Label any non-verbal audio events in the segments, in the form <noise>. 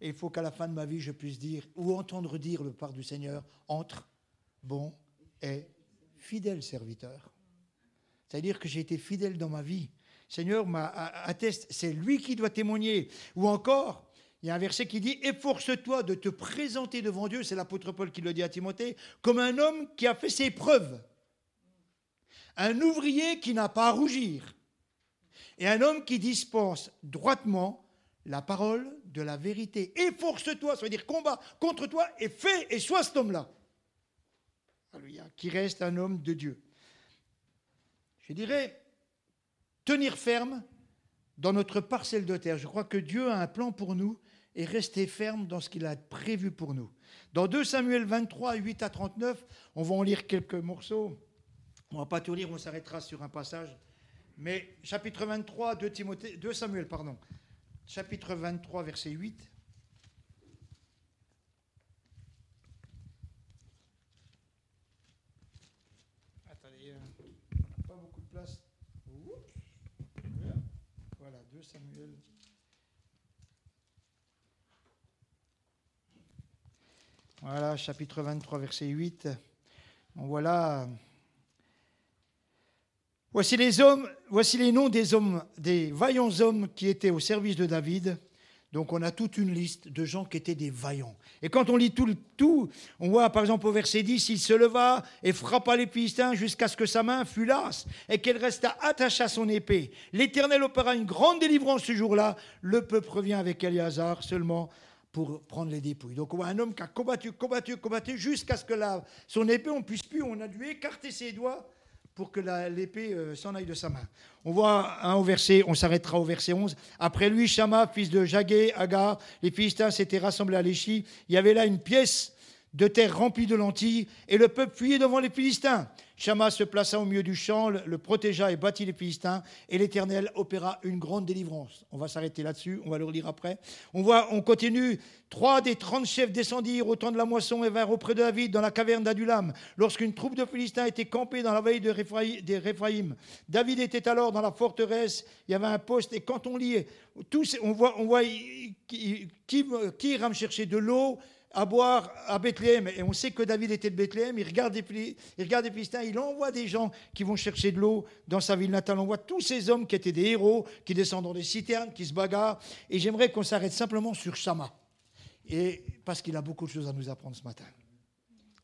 Et il faut qu'à la fin de ma vie, je puisse dire ou entendre dire le part du Seigneur entre bon et fidèle serviteur. C'est-à-dire que j'ai été fidèle dans ma vie. Seigneur atteste, c'est lui qui doit témoigner. Ou encore, il y a un verset qui dit Efforce-toi de te présenter devant Dieu, c'est l'apôtre Paul qui le dit à Timothée, comme un homme qui a fait ses preuves. Un ouvrier qui n'a pas à rougir. Et un homme qui dispense droitement la parole de la vérité. Efforce-toi, ça veut dire combat contre toi et fais et sois cet homme-là. Alléluia. Qui reste un homme de Dieu. Je dirais, tenir ferme dans notre parcelle de terre. Je crois que Dieu a un plan pour nous et rester ferme dans ce qu'il a prévu pour nous. Dans 2 Samuel 23, 8 à 39, on va en lire quelques morceaux. On ne va pas tout lire, on s'arrêtera sur un passage. Mais chapitre 23, 2, Timothée, 2 Samuel, pardon. Chapitre 23, verset 8. Attendez, euh, on n'a pas beaucoup de place. Voilà, 2 Samuel. Voilà, chapitre 23, verset 8. On voit là. Voici les hommes, voici les noms des hommes, des vaillants hommes qui étaient au service de David. Donc on a toute une liste de gens qui étaient des vaillants. Et quand on lit tout, tout on voit par exemple au verset 10, il se leva et frappa les Philistins jusqu'à ce que sa main fût lasse et qu'elle resta attachée à son épée. L'Éternel opéra une grande délivrance ce jour-là. Le peuple revient avec Eliazar seulement pour prendre les dépouilles. Donc on voit un homme qui a combattu, combattu, combattu jusqu'à ce que la, son épée, on puisse plus, on a dû écarter ses doigts pour que l'épée euh, s'en aille de sa main. On voit un au verset, on s'arrêtera au verset 11. Après lui, Shama, fils de Jagué, Agar, les Philistins s'étaient rassemblés à l'Échi. Il y avait là une pièce de terre remplie de lentilles, et le peuple fuyait devant les Philistins. Shama se plaça au milieu du champ, le protégea et battit les Philistins, et l'Éternel opéra une grande délivrance. On va s'arrêter là-dessus, on va le relire après. On voit, on continue. Trois des trente chefs descendirent au temps de la moisson et vinrent auprès de David dans la caverne d'Adulam, lorsqu'une troupe de Philistins était campée dans la vallée de Réphaïm. David était alors dans la forteresse, il y avait un poste, et quand on lit, on voit, on voit qui, qui, qui ira me chercher de l'eau à boire à Bethléem. Et on sait que David était de Bethléem. Il regarde, les, il regarde Philistins. Il envoie des gens qui vont chercher de l'eau dans sa ville natale. On voit tous ces hommes qui étaient des héros, qui descendent dans des citernes, qui se bagarrent. Et j'aimerais qu'on s'arrête simplement sur Shama. Et parce qu'il a beaucoup de choses à nous apprendre ce matin.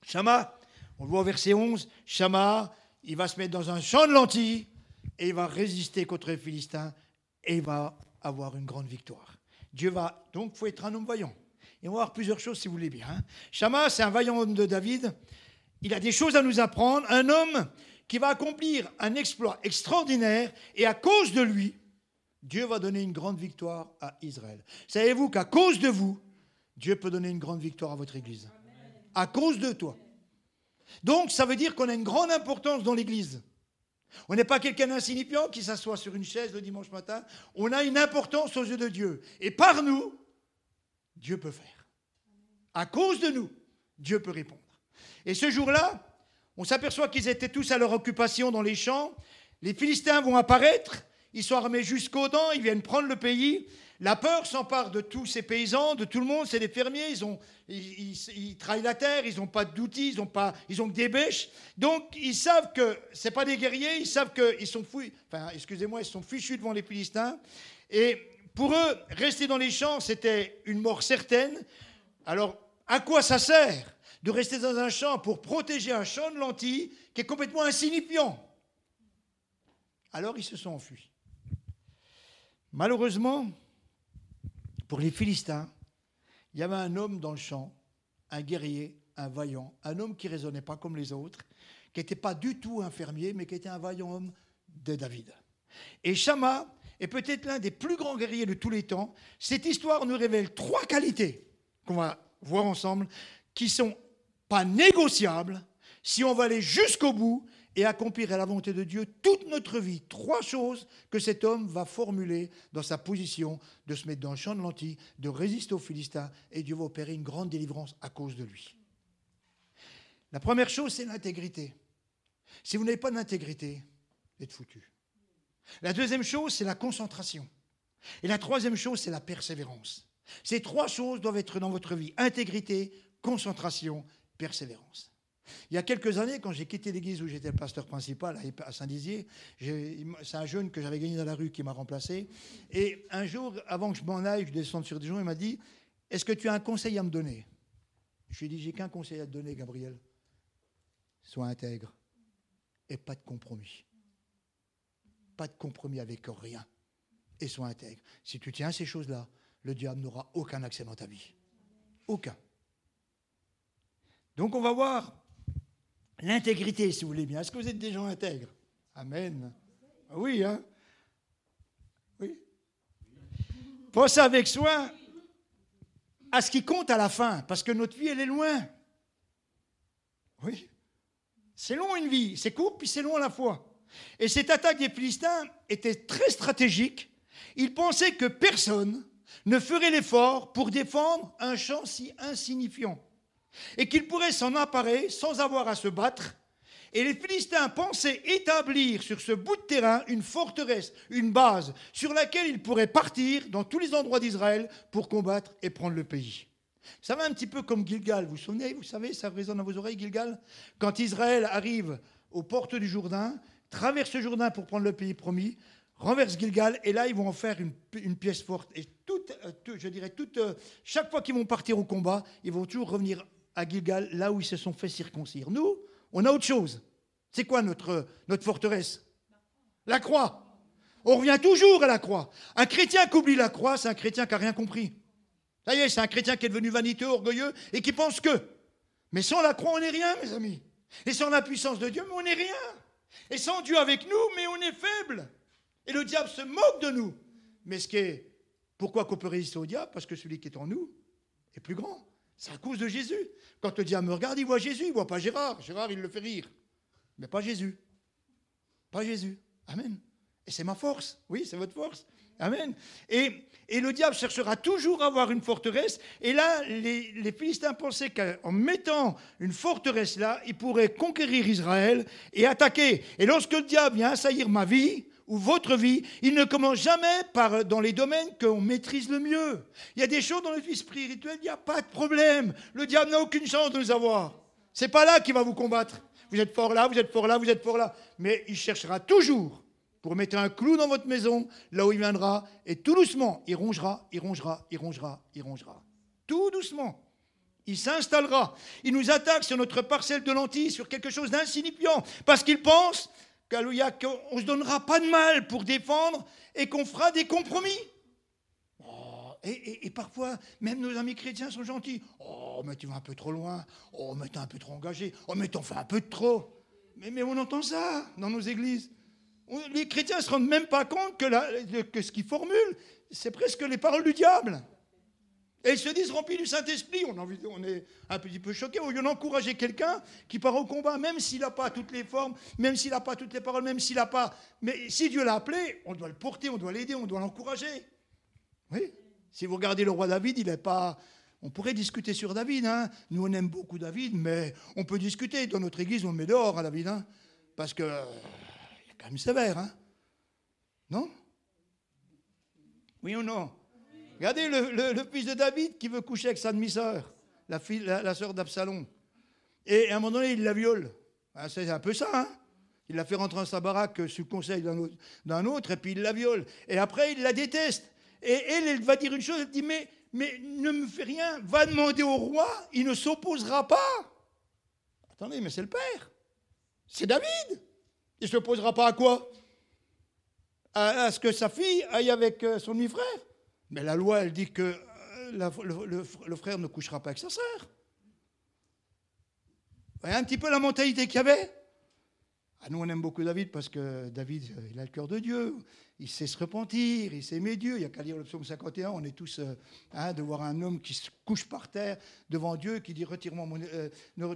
Shama, on le voit au verset 11. Shama, il va se mettre dans un champ de lentilles et il va résister contre les Philistins et il va avoir une grande victoire. Dieu va. Donc, faut être un homme voyant. Et on va voir plusieurs choses si vous voulez bien. Hein. Shama, c'est un vaillant homme de David. Il a des choses à nous apprendre. Un homme qui va accomplir un exploit extraordinaire et à cause de lui, Dieu va donner une grande victoire à Israël. Savez-vous qu'à cause de vous, Dieu peut donner une grande victoire à votre Église? À cause de toi. Donc ça veut dire qu'on a une grande importance dans l'Église. On n'est pas quelqu'un d'insignifiant qui s'assoit sur une chaise le dimanche matin. On a une importance aux yeux de Dieu. Et par nous, Dieu peut faire. À cause de nous, Dieu peut répondre. Et ce jour-là, on s'aperçoit qu'ils étaient tous à leur occupation dans les champs. Les Philistins vont apparaître, ils sont armés jusqu'aux dents, ils viennent prendre le pays. La peur s'empare de tous ces paysans, de tout le monde, c'est des fermiers, ils, ont, ils, travaillent la terre, ils n'ont pas d'outils, ils ont, pas, ils que des bêches. Donc ils savent que ce pas des guerriers, ils savent qu'ils sont fous, enfin excusez-moi, ils sont fichus devant les Philistins. Et pour eux, rester dans les champs, c'était une mort certaine. Alors, à quoi ça sert de rester dans un champ pour protéger un champ de lentilles qui est complètement insignifiant? Alors, ils se sont enfuis. Malheureusement, pour les Philistins, il y avait un homme dans le champ, un guerrier, un vaillant, un homme qui ne raisonnait pas comme les autres, qui n'était pas du tout un fermier, mais qui était un vaillant homme de David. Et Shama est peut-être l'un des plus grands guerriers de tous les temps. Cette histoire nous révèle trois qualités qu'on va voir ensemble, qui sont pas négociables si on va aller jusqu'au bout et accomplir à la volonté de Dieu toute notre vie. Trois choses que cet homme va formuler dans sa position de se mettre dans le champ de lentilles, de résister aux Philistins, et Dieu va opérer une grande délivrance à cause de lui. La première chose, c'est l'intégrité. Si vous n'avez pas d'intégrité, vous êtes foutu. La deuxième chose, c'est la concentration. Et la troisième chose, c'est la persévérance. Ces trois choses doivent être dans votre vie. Intégrité, concentration, persévérance. Il y a quelques années, quand j'ai quitté l'église où j'étais le pasteur principal à Saint-Dizier, c'est un jeune que j'avais gagné dans la rue qui m'a remplacé. Et un jour, avant que je m'en aille, je descende sur Dijon, il m'a dit Est-ce que tu as un conseil à me donner? Je lui ai dit J'ai qu'un conseil à te donner, Gabriel. Sois intègre et pas de compromis. Pas de compromis avec rien. Et sois intègre. Si tu tiens à ces choses-là, le diable n'aura aucun accès dans ta vie. Aucun. Donc on va voir l'intégrité, si vous voulez bien. Est-ce que vous êtes des gens intègres? Amen. Oui, hein? Oui? Pensez avec soin à ce qui compte à la fin, parce que notre vie, elle est loin. Oui. C'est long une vie, c'est court, puis c'est long à la fois. Et cette attaque des Philistins était très stratégique. Ils pensaient que personne ne ferait l'effort pour défendre un champ si insignifiant et qu'il pourrait s'en emparer sans avoir à se battre. Et les Philistins pensaient établir sur ce bout de terrain une forteresse, une base, sur laquelle ils pourraient partir dans tous les endroits d'Israël pour combattre et prendre le pays. Ça va un petit peu comme Gilgal, vous vous souvenez, vous savez, ça résonne dans vos oreilles, Gilgal? Quand Israël arrive aux portes du Jourdain, traverse Jourdain pour prendre le pays promis, renverse Gilgal, et là, ils vont en faire une, pièce forte. Et toute, euh, je dirais, toute, euh, chaque fois qu'ils vont partir au combat, ils vont toujours revenir à Gilgal, là où ils se sont fait circoncire. Nous, on a autre chose. C'est quoi notre, notre forteresse? La croix. On revient toujours à la croix. Un chrétien qui oublie la croix, c'est un chrétien qui n'a rien compris. Ça y est, c'est un chrétien qui est devenu vaniteux, orgueilleux et qui pense que. Mais sans la croix, on n'est rien, mes amis. Et sans la puissance de Dieu, on n'est rien. Et sans Dieu avec nous, mais on est faible. Et le diable se moque de nous. Mais ce qui est. Pourquoi qu'on peut résister au diable? Parce que celui qui est en nous est plus grand. C'est à cause de Jésus. Quand le diable me regarde, il voit Jésus, il voit pas Gérard. Gérard, il le fait rire. Mais pas Jésus. Pas Jésus. Amen. Et c'est ma force. Oui, c'est votre force. Amen. Et, le diable cherchera toujours à avoir une forteresse. Et là, les, les Philistins pensaient qu'en mettant une forteresse là, ils pourraient conquérir Israël et attaquer. Et lorsque le diable vient assaillir ma vie, ou votre vie, il ne commence jamais par dans les domaines qu'on maîtrise le mieux. Il y a des choses dans notre vie spirituelle, il n'y a pas de problème. Le diable n'a aucune chance de nous avoir. C'est pas là qu'il va vous combattre. Vous êtes fort là, vous êtes fort là, vous êtes fort là. Mais il cherchera toujours pour mettre un clou dans votre maison, là où il viendra, et tout doucement, il rongera, il rongera, il rongera, il rongera. Tout doucement. Il s'installera. Il nous attaque sur notre parcelle de lentilles, sur quelque chose d'insignifiant, parce qu'il pense qu'on ne se donnera pas de mal pour défendre et qu'on fera des compromis. Oh, et, parfois, même nos amis chrétiens sont gentils. Oh, mais tu vas un peu trop loin. Oh, mais tu es un peu trop engagé. Oh, mais t'en fais un peu de trop. Mais on entend ça dans nos églises. Les chrétiens ne se rendent même pas compte que, ce qu'ils formulent, c'est presque les paroles du diable. Et ils se disent remplis du Saint-Esprit. On, est un petit peu choqué. Au lieu d'encourager quelqu'un qui part au combat, même s'il n'a pas toutes les formes, même s'il n'a pas toutes les paroles, même s'il n'a pas. Mais si Dieu l'a appelé, on doit le porter, on doit l'aider, on doit l'encourager. Oui. Si vous regardez le roi David, il n'est pas. On pourrait discuter sur David. Hein. Nous, on aime beaucoup David, mais on peut discuter. Dans notre église, on le met dehors à David. Hein, parce que. Quand même sévère. Hein. Non? Oui ou non? Regardez le, fils de David qui veut coucher avec sa demi-sœur, la, fille, la, sœur d'Absalom. Et à un moment donné, il la viole. Ah, c'est un peu ça, hein Il la fait rentrer dans sa baraque sous le conseil d'un autre, et puis il la viole. Et après, il la déteste. Et elle, elle va dire une chose, elle dit, mais, mais ne me fais rien, va demander au roi, il ne s'opposera pas. Attendez, mais c'est le père. C'est David. Il ne s'opposera pas à quoi? À, ce que sa fille aille avec euh, son demi-frère. Mais la loi, elle dit que euh, le, frère ne couchera pas avec sa sœur. Vous voyez un petit peu la mentalité qu'il y avait? Ah, Nous, on aime beaucoup David parce que David, euh, il a le cœur de Dieu. Il sait se repentir, il sait aimer Dieu. Il n'y a qu'à lire le psaume 51. On est tous euh, hein, de voir un homme qui se couche par terre devant Dieu, qui dit Retire-moi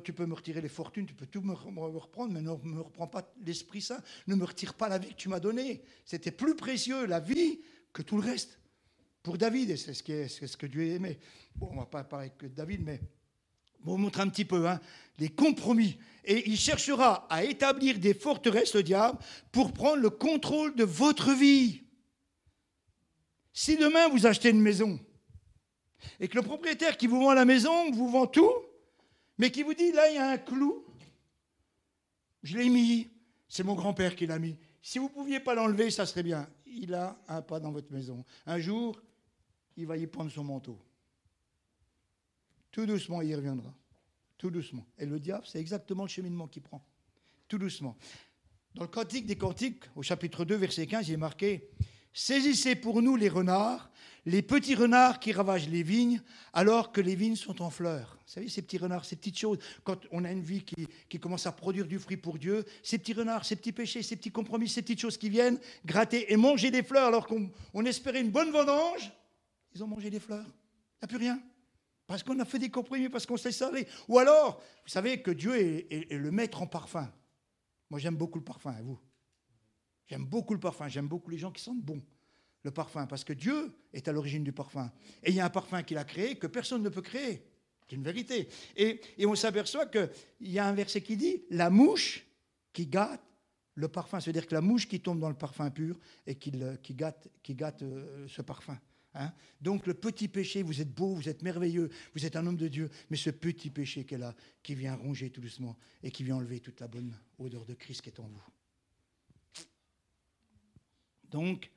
Tu peux me retirer les fortunes, tu peux tout me, reprendre, mais ne me reprends pas l'Esprit Saint. Ne me retire pas la vie que tu m'as donnée. C'était plus précieux, la vie, que tout le reste pour David, et c'est ce, ce, que Dieu aimait. Bon, on ne va pas parler que de David, mais on vous montrer un petit peu hein, les compromis. Et il cherchera à établir des forteresses, le diable, pour prendre le contrôle de votre vie. Si demain vous achetez une maison, Et que le propriétaire qui vous vend la maison vous vend tout, mais qui vous dit là, il y a un clou, je l'ai mis, c'est mon grand-père qui l'a mis. Si vous ne pouviez pas l'enlever, ça serait bien. Il a un pas dans votre maison. Un jour, il va y prendre son manteau. Tout doucement, il y reviendra. Tout doucement. Et le diable, c'est exactement le cheminement qu'il prend. Tout doucement. Dans le Cantique des Cantiques, au chapitre 2, verset 15, il est marqué Saisissez pour nous les renards, les petits renards qui ravagent les vignes, alors que les vignes sont en fleurs. Vous savez, ces petits renards, ces petites choses, quand on a une vie qui, qui commence à produire du fruit pour Dieu, ces petits renards, ces petits péchés, ces petits compromis, ces petites choses qui viennent gratter et manger des fleurs alors qu'on espérait une bonne vendange, ils ont mangé des fleurs. Il n'y a plus rien. Parce qu'on a fait des compromis, parce qu'on s'est salé. Ou alors, vous savez que Dieu est, le maître en parfum. Moi, j'aime beaucoup le parfum, et vous J'aime beaucoup le parfum, j'aime beaucoup les gens qui sentent bon le parfum, parce que Dieu est à l'origine du parfum. Et il y a un parfum qu'il a créé que personne ne peut créer. C'est une vérité. Et, on s'aperçoit qu'il y a un verset qui dit La mouche qui gâte le parfum, c'est-à-dire que la mouche qui tombe dans le parfum pur et qui, qui gâte, qui gâte euh, ce parfum. Hein. Donc le petit péché, vous êtes beau, vous êtes merveilleux, vous êtes un homme de Dieu, mais ce petit péché est là, qui vient ronger tout doucement et qui vient enlever toute la bonne odeur de Christ qui est en vous. Donc,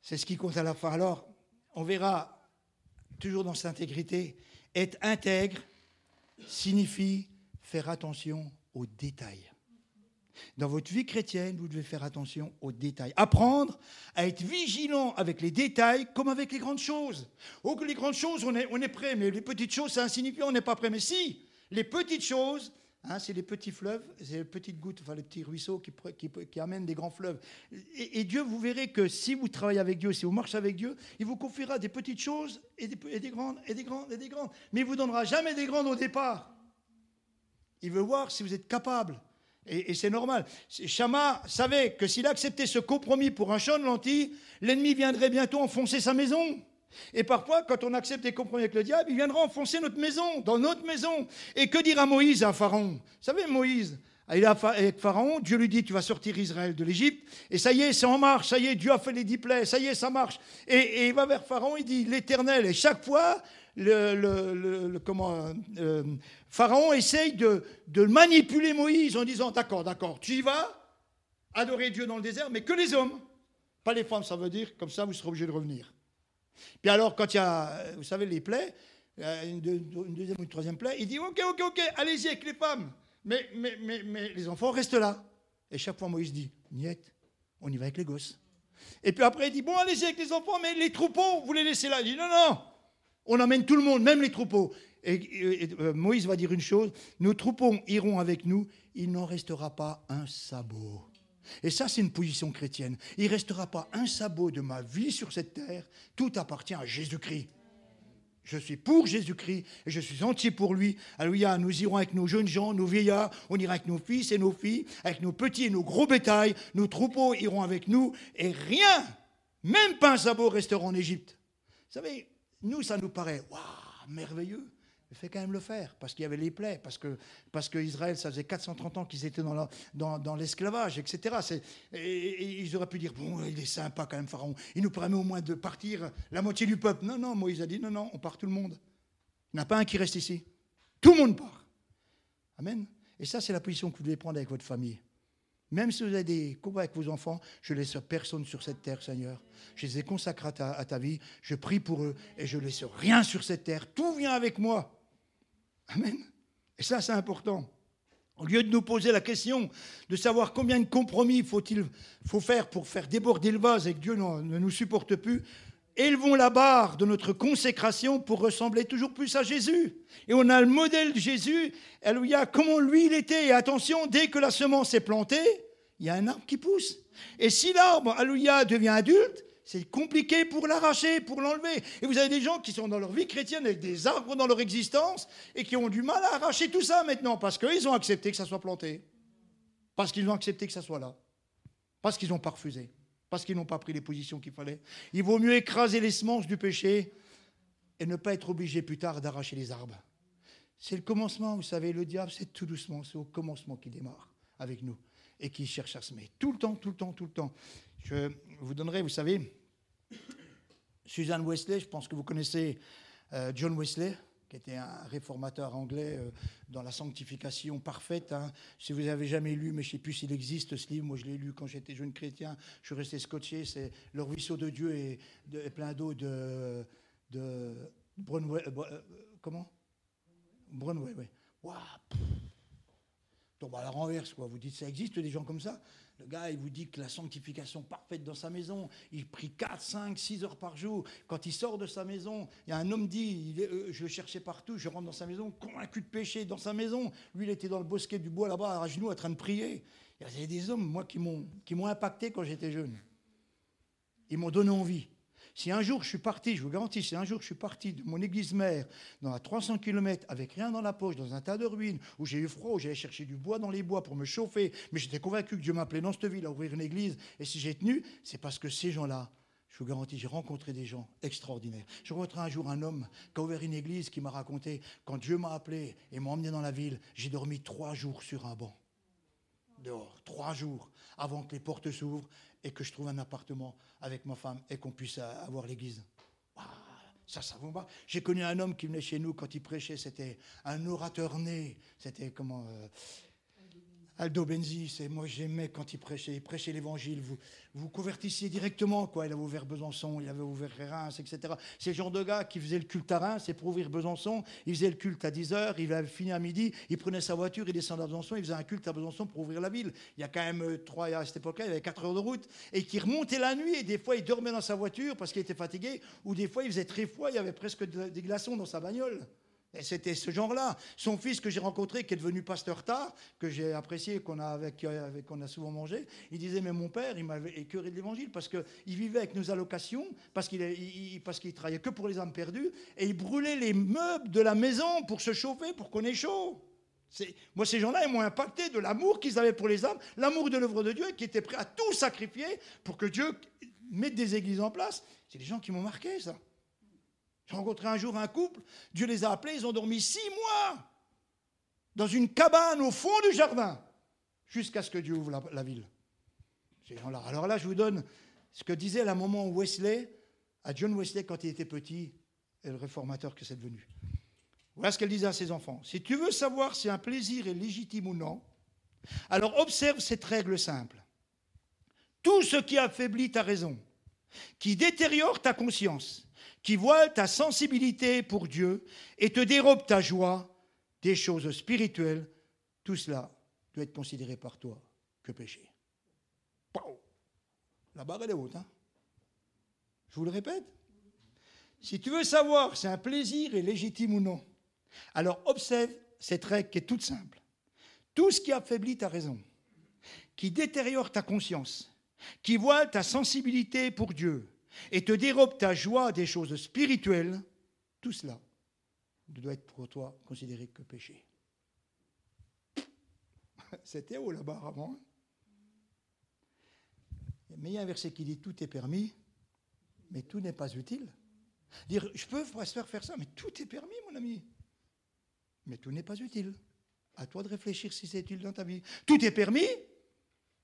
c'est ce qui compte à la fin. Alors, on verra toujours dans cette intégrité, être intègre signifie faire attention aux détails. Dans votre vie chrétienne, vous devez faire attention aux détails. Apprendre à être vigilant avec les détails comme avec les grandes choses. Oh, que les grandes choses, on est, prêt, mais les petites choses, c'est insignifiant, on n'est pas prêt. Mais si, les petites choses, hein, c'est les petits fleuves, c'est les petites gouttes, enfin les petits ruisseaux qui, qui, amènent des grands fleuves. Et, Dieu, vous verrez que si vous travaillez avec Dieu, si vous marchez avec Dieu, il vous confiera des petites choses et des, et des grandes, et des grandes, et des grandes. Mais il ne vous donnera jamais des grandes au départ. Il veut voir si vous êtes capable et, c'est normal. Chama savait que s'il acceptait ce compromis pour un champ de lentilles, l'ennemi viendrait bientôt enfoncer sa maison. Et parfois, quand on accepte des compromis avec le diable, il viendra enfoncer notre maison, dans notre maison. Et que dira Moïse à Pharaon? Vous savez, Moïse, il est avec Pharaon, Dieu lui dit, tu vas sortir Israël de l'Égypte, et ça y est, c'est en marche, ça y est, Dieu a fait les dix plaies, ça y est, ça marche. Et, il va vers Pharaon, il dit, l'Éternel, et chaque fois, le, comment, euh, Pharaon essaye de, manipuler Moïse en disant D'accord, d'accord, tu y vas, adorer Dieu dans le désert, mais que les hommes, pas les femmes, ça veut dire comme ça vous serez obligés de revenir. Puis alors, quand il y a, vous savez, les plaies, une, deuxième ou une troisième plaie, il dit Ok, ok, ok, allez-y avec les femmes, mais, mais, mais, mais les enfants restent là. Et chaque fois, Moïse dit Niette, on y va avec les gosses. Et puis après, il dit Bon, allez-y avec les enfants, mais les troupeaux, vous les laissez là. Il dit Non, non, on amène tout le monde, même les troupeaux. Et, euh, Moïse va dire une chose, nos troupeaux iront avec nous, il n'en restera pas un sabot. Et ça, c'est une position chrétienne. Il ne restera pas un sabot de ma vie sur cette terre, tout appartient à Jésus-Christ. Je suis pour Jésus-Christ et je suis entier pour lui. Alléluia, nous irons avec nos jeunes gens, nos vieillards, on ira avec nos fils et nos filles, avec nos petits et nos gros bétails, nos troupeaux iront avec nous et rien, même pas un sabot restera en Égypte. Vous savez, nous, ça nous paraît waouh, merveilleux. Il fait quand même le faire, parce qu'il y avait les plaies, parce que, parce que Israël, ça faisait 430 ans qu'ils étaient dans, l'esclavage, etc. Et, ils auraient pu dire, bon, il est sympa quand même, Pharaon, il nous permet au moins de partir la moitié du peuple. Non, non, Moïse a dit, non, non, on part tout le monde. Il n'y en a pas un qui reste ici. Tout le monde part. Amen. Et ça, c'est la position que vous devez prendre avec votre famille. Même si vous avez des combats avec vos enfants, je laisse personne sur cette terre, Seigneur. Je les ai consacrés à ta, vie. Je prie pour eux et je ne laisse rien sur cette terre. Tout vient avec moi. Amen. Et ça, c'est important. Au lieu de nous poser la question de savoir combien de compromis faut-il faut faire pour faire déborder le vase et que Dieu ne nous supporte plus, élevons la barre de notre consécration pour ressembler toujours plus à Jésus. Et on a le modèle de Jésus, alléluia, comment lui il était. Et attention, dès que la semence est plantée, il y a un arbre qui pousse. Et si l'arbre, alléluia, devient adulte, c'est compliqué pour l'arracher, pour l'enlever. Et vous avez des gens qui sont dans leur vie chrétienne avec des arbres dans leur existence et qui ont du mal à arracher tout ça maintenant parce qu'ils ont accepté que ça soit planté. Parce qu'ils ont accepté que ça soit là. Parce qu'ils n'ont pas refusé parce qu'ils n'ont pas pris les positions qu'il fallait. Il vaut mieux écraser les semences du péché et ne pas être obligé plus tard d'arracher les arbres. C'est le commencement, vous savez, le diable, c'est tout doucement, c'est au commencement qu'il démarre avec nous et qui cherche à semer. Tout le temps, tout le temps, tout le temps. Je vous donnerai, vous savez, Suzanne Wesley, je pense que vous connaissez euh, John Wesley, qui était un réformateur anglais euh, dans la sanctification parfaite. Hein. Si vous n'avez jamais lu, mais je ne sais plus s'il existe ce livre, moi je l'ai lu quand j'étais jeune chrétien, je suis resté scotché, c'est Le ruisseau de Dieu et, plein d'eau de, de Brunway, comment? Brunway, oui. Waouh tombe à la renverse, quoi. Vous dites, ça existe des gens comme ça? Le gars, il vous dit que la sanctification parfaite dans sa maison, il prie 4, 5, 6 heures par jour. Quand il sort de sa maison, il y a un homme dit, euh, je cherchais partout, je rentre dans sa maison, convaincu de péché dans sa maison. Lui, il était dans le bosquet du bois là-bas, à genoux, en train de prier. Il y avait des hommes, moi, qui m'ont impacté quand j'étais jeune. Ils m'ont donné envie. Si un jour je suis parti, je vous garantis, si un jour je suis parti de mon église mère dans à 300 km avec rien dans la poche, dans un tas de ruines, où j'ai eu froid, où j'allais chercher du bois dans les bois pour me chauffer, mais j'étais convaincu que Dieu m'appelait dans cette ville à ouvrir une église, et si j'ai tenu, c'est parce que ces gens-là, je vous garantis, j'ai rencontré des gens extraordinaires. J'ai rencontré un jour un homme qui a ouvert une église qui m'a raconté, quand Dieu m'a appelé et m'a emmené dans la ville, j'ai dormi trois jours sur un banc. Dehors, trois jours, avant que les portes s'ouvrent et que je trouve un appartement avec ma femme et qu'on puisse avoir l'église. Ça, ça vous va. J'ai connu un homme qui venait chez nous quand il prêchait, c'était un orateur né, c'était comment euh, Aldo Benzi, c'est moi j'aimais quand il prêchait, il prêchait l'évangile, vous vous convertissiez directement, quoi. Il avait ouvert Besançon, il avait ouvert Reims, etc. C'est le genre de gars qui faisait le culte à Reims, c'est pour ouvrir Besançon, il faisait le culte à 10h, il avait fini à midi, il prenait sa voiture, il descendait à Besançon, il faisait un culte à Besançon pour ouvrir la ville. Il y a quand même euh, trois, à cette époque-là, il y avait 4 heures de route, et qui remontait la nuit, et des fois il dormait dans sa voiture parce qu'il était fatigué, ou des fois il faisait très froid, il y avait presque des glaçons dans sa bagnole. Et c'était ce genre-là. Son fils que j'ai rencontré, qui est devenu pasteur tard, que j'ai apprécié, qu'on a, avec, avec, qu'on a souvent mangé, il disait, mais mon père, il m'avait écœuré de l'évangile parce qu'il vivait avec nos allocations, parce qu'il travaillait que pour les âmes perdues, et il brûlait les meubles de la maison pour se chauffer, pour qu'on ait chaud. Moi, ces gens-là, ils m'ont impacté de l'amour qu'ils avaient pour les âmes, l'amour de l'œuvre de Dieu, qui étaient prêts à tout sacrifier pour que Dieu mette des églises en place. C'est des gens qui m'ont marqué, ça. Rencontré un jour un couple, Dieu les a appelés, ils ont dormi six mois dans une cabane au fond du jardin, jusqu'à ce que Dieu ouvre la, ville. Alors là, je vous donne ce que disait la maman Wesley à John Wesley quand il était petit, et le réformateur que c'est devenu. Voilà ce qu'elle disait à ses enfants. Si tu veux savoir si un plaisir est légitime ou non, alors observe cette règle simple. Tout ce qui affaiblit ta raison, qui détériore ta conscience, qui voile ta sensibilité pour Dieu et te dérobe ta joie des choses spirituelles, tout cela doit être considéré par toi que péché. La barre, est haute. Hein Je vous le répète. Si tu veux savoir si un plaisir est légitime ou non, alors observe cette règle qui est toute simple. Tout ce qui affaiblit ta raison, qui détériore ta conscience, qui voile ta sensibilité pour Dieu, et te dérobe ta joie des choses spirituelles, tout cela doit être pour toi considéré que péché. <laughs> C'était haut là-bas avant. Hein. Mais il y a un verset qui dit tout est permis, mais tout n'est pas utile. Je peux faire faire ça, mais tout est permis, mon ami. Mais tout n'est pas utile. À toi de réfléchir si c'est utile dans ta vie. Tout est permis,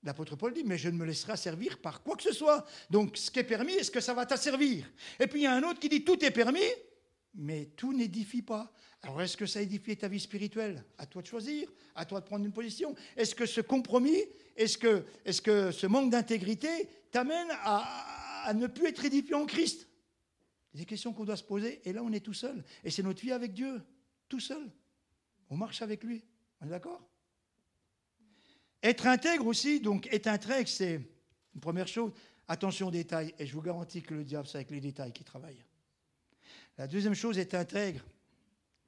L'apôtre Paul dit, mais je ne me laisserai servir par quoi que ce soit. Donc, ce qui est permis, est-ce que ça va t'asservir? Et puis, il y a un autre qui dit, tout est permis, mais tout n'édifie pas. Alors, est-ce que ça édifie ta vie spirituelle? À toi de choisir, à toi de prendre une position. Est-ce que ce compromis, est-ce que, ce manque d'intégrité t'amène à, à ne plus être édifié en Christ? Des questions qu'on doit se poser, et là, on est tout seul. Et c'est notre vie avec Dieu, tout seul. On marche avec lui. On est d'accord? Être intègre aussi, donc être intègre, c'est une première chose. Attention aux détails, et je vous garantis que le diable, c'est avec les détails qu'il travaille. La deuxième chose, être intègre,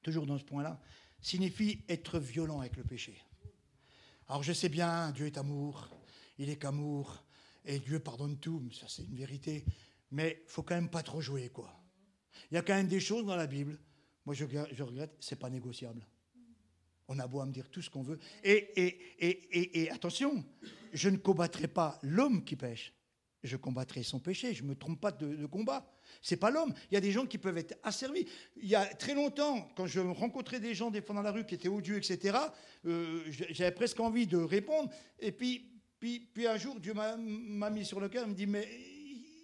toujours dans ce point-là, signifie être violent avec le péché. Alors je sais bien, Dieu est amour, il est qu'amour, et Dieu pardonne tout, ça c'est une vérité, mais il faut quand même pas trop jouer, quoi. Il y a quand même des choses dans la Bible, moi je, je regrette, c'est pas négociable. On a beau à me dire tout ce qu'on veut. Et, attention, je ne combattrai pas l'homme qui pêche. Je combattrai son péché. Je ne me trompe pas de, combat. C'est pas l'homme. Il y a des gens qui peuvent être asservis. Il y a très longtemps, quand je rencontrais des gens des la rue qui étaient odieux, etc., euh, j'avais presque envie de répondre. Et puis, puis, puis un jour, Dieu m'a mis sur le cœur. Il me dit Mais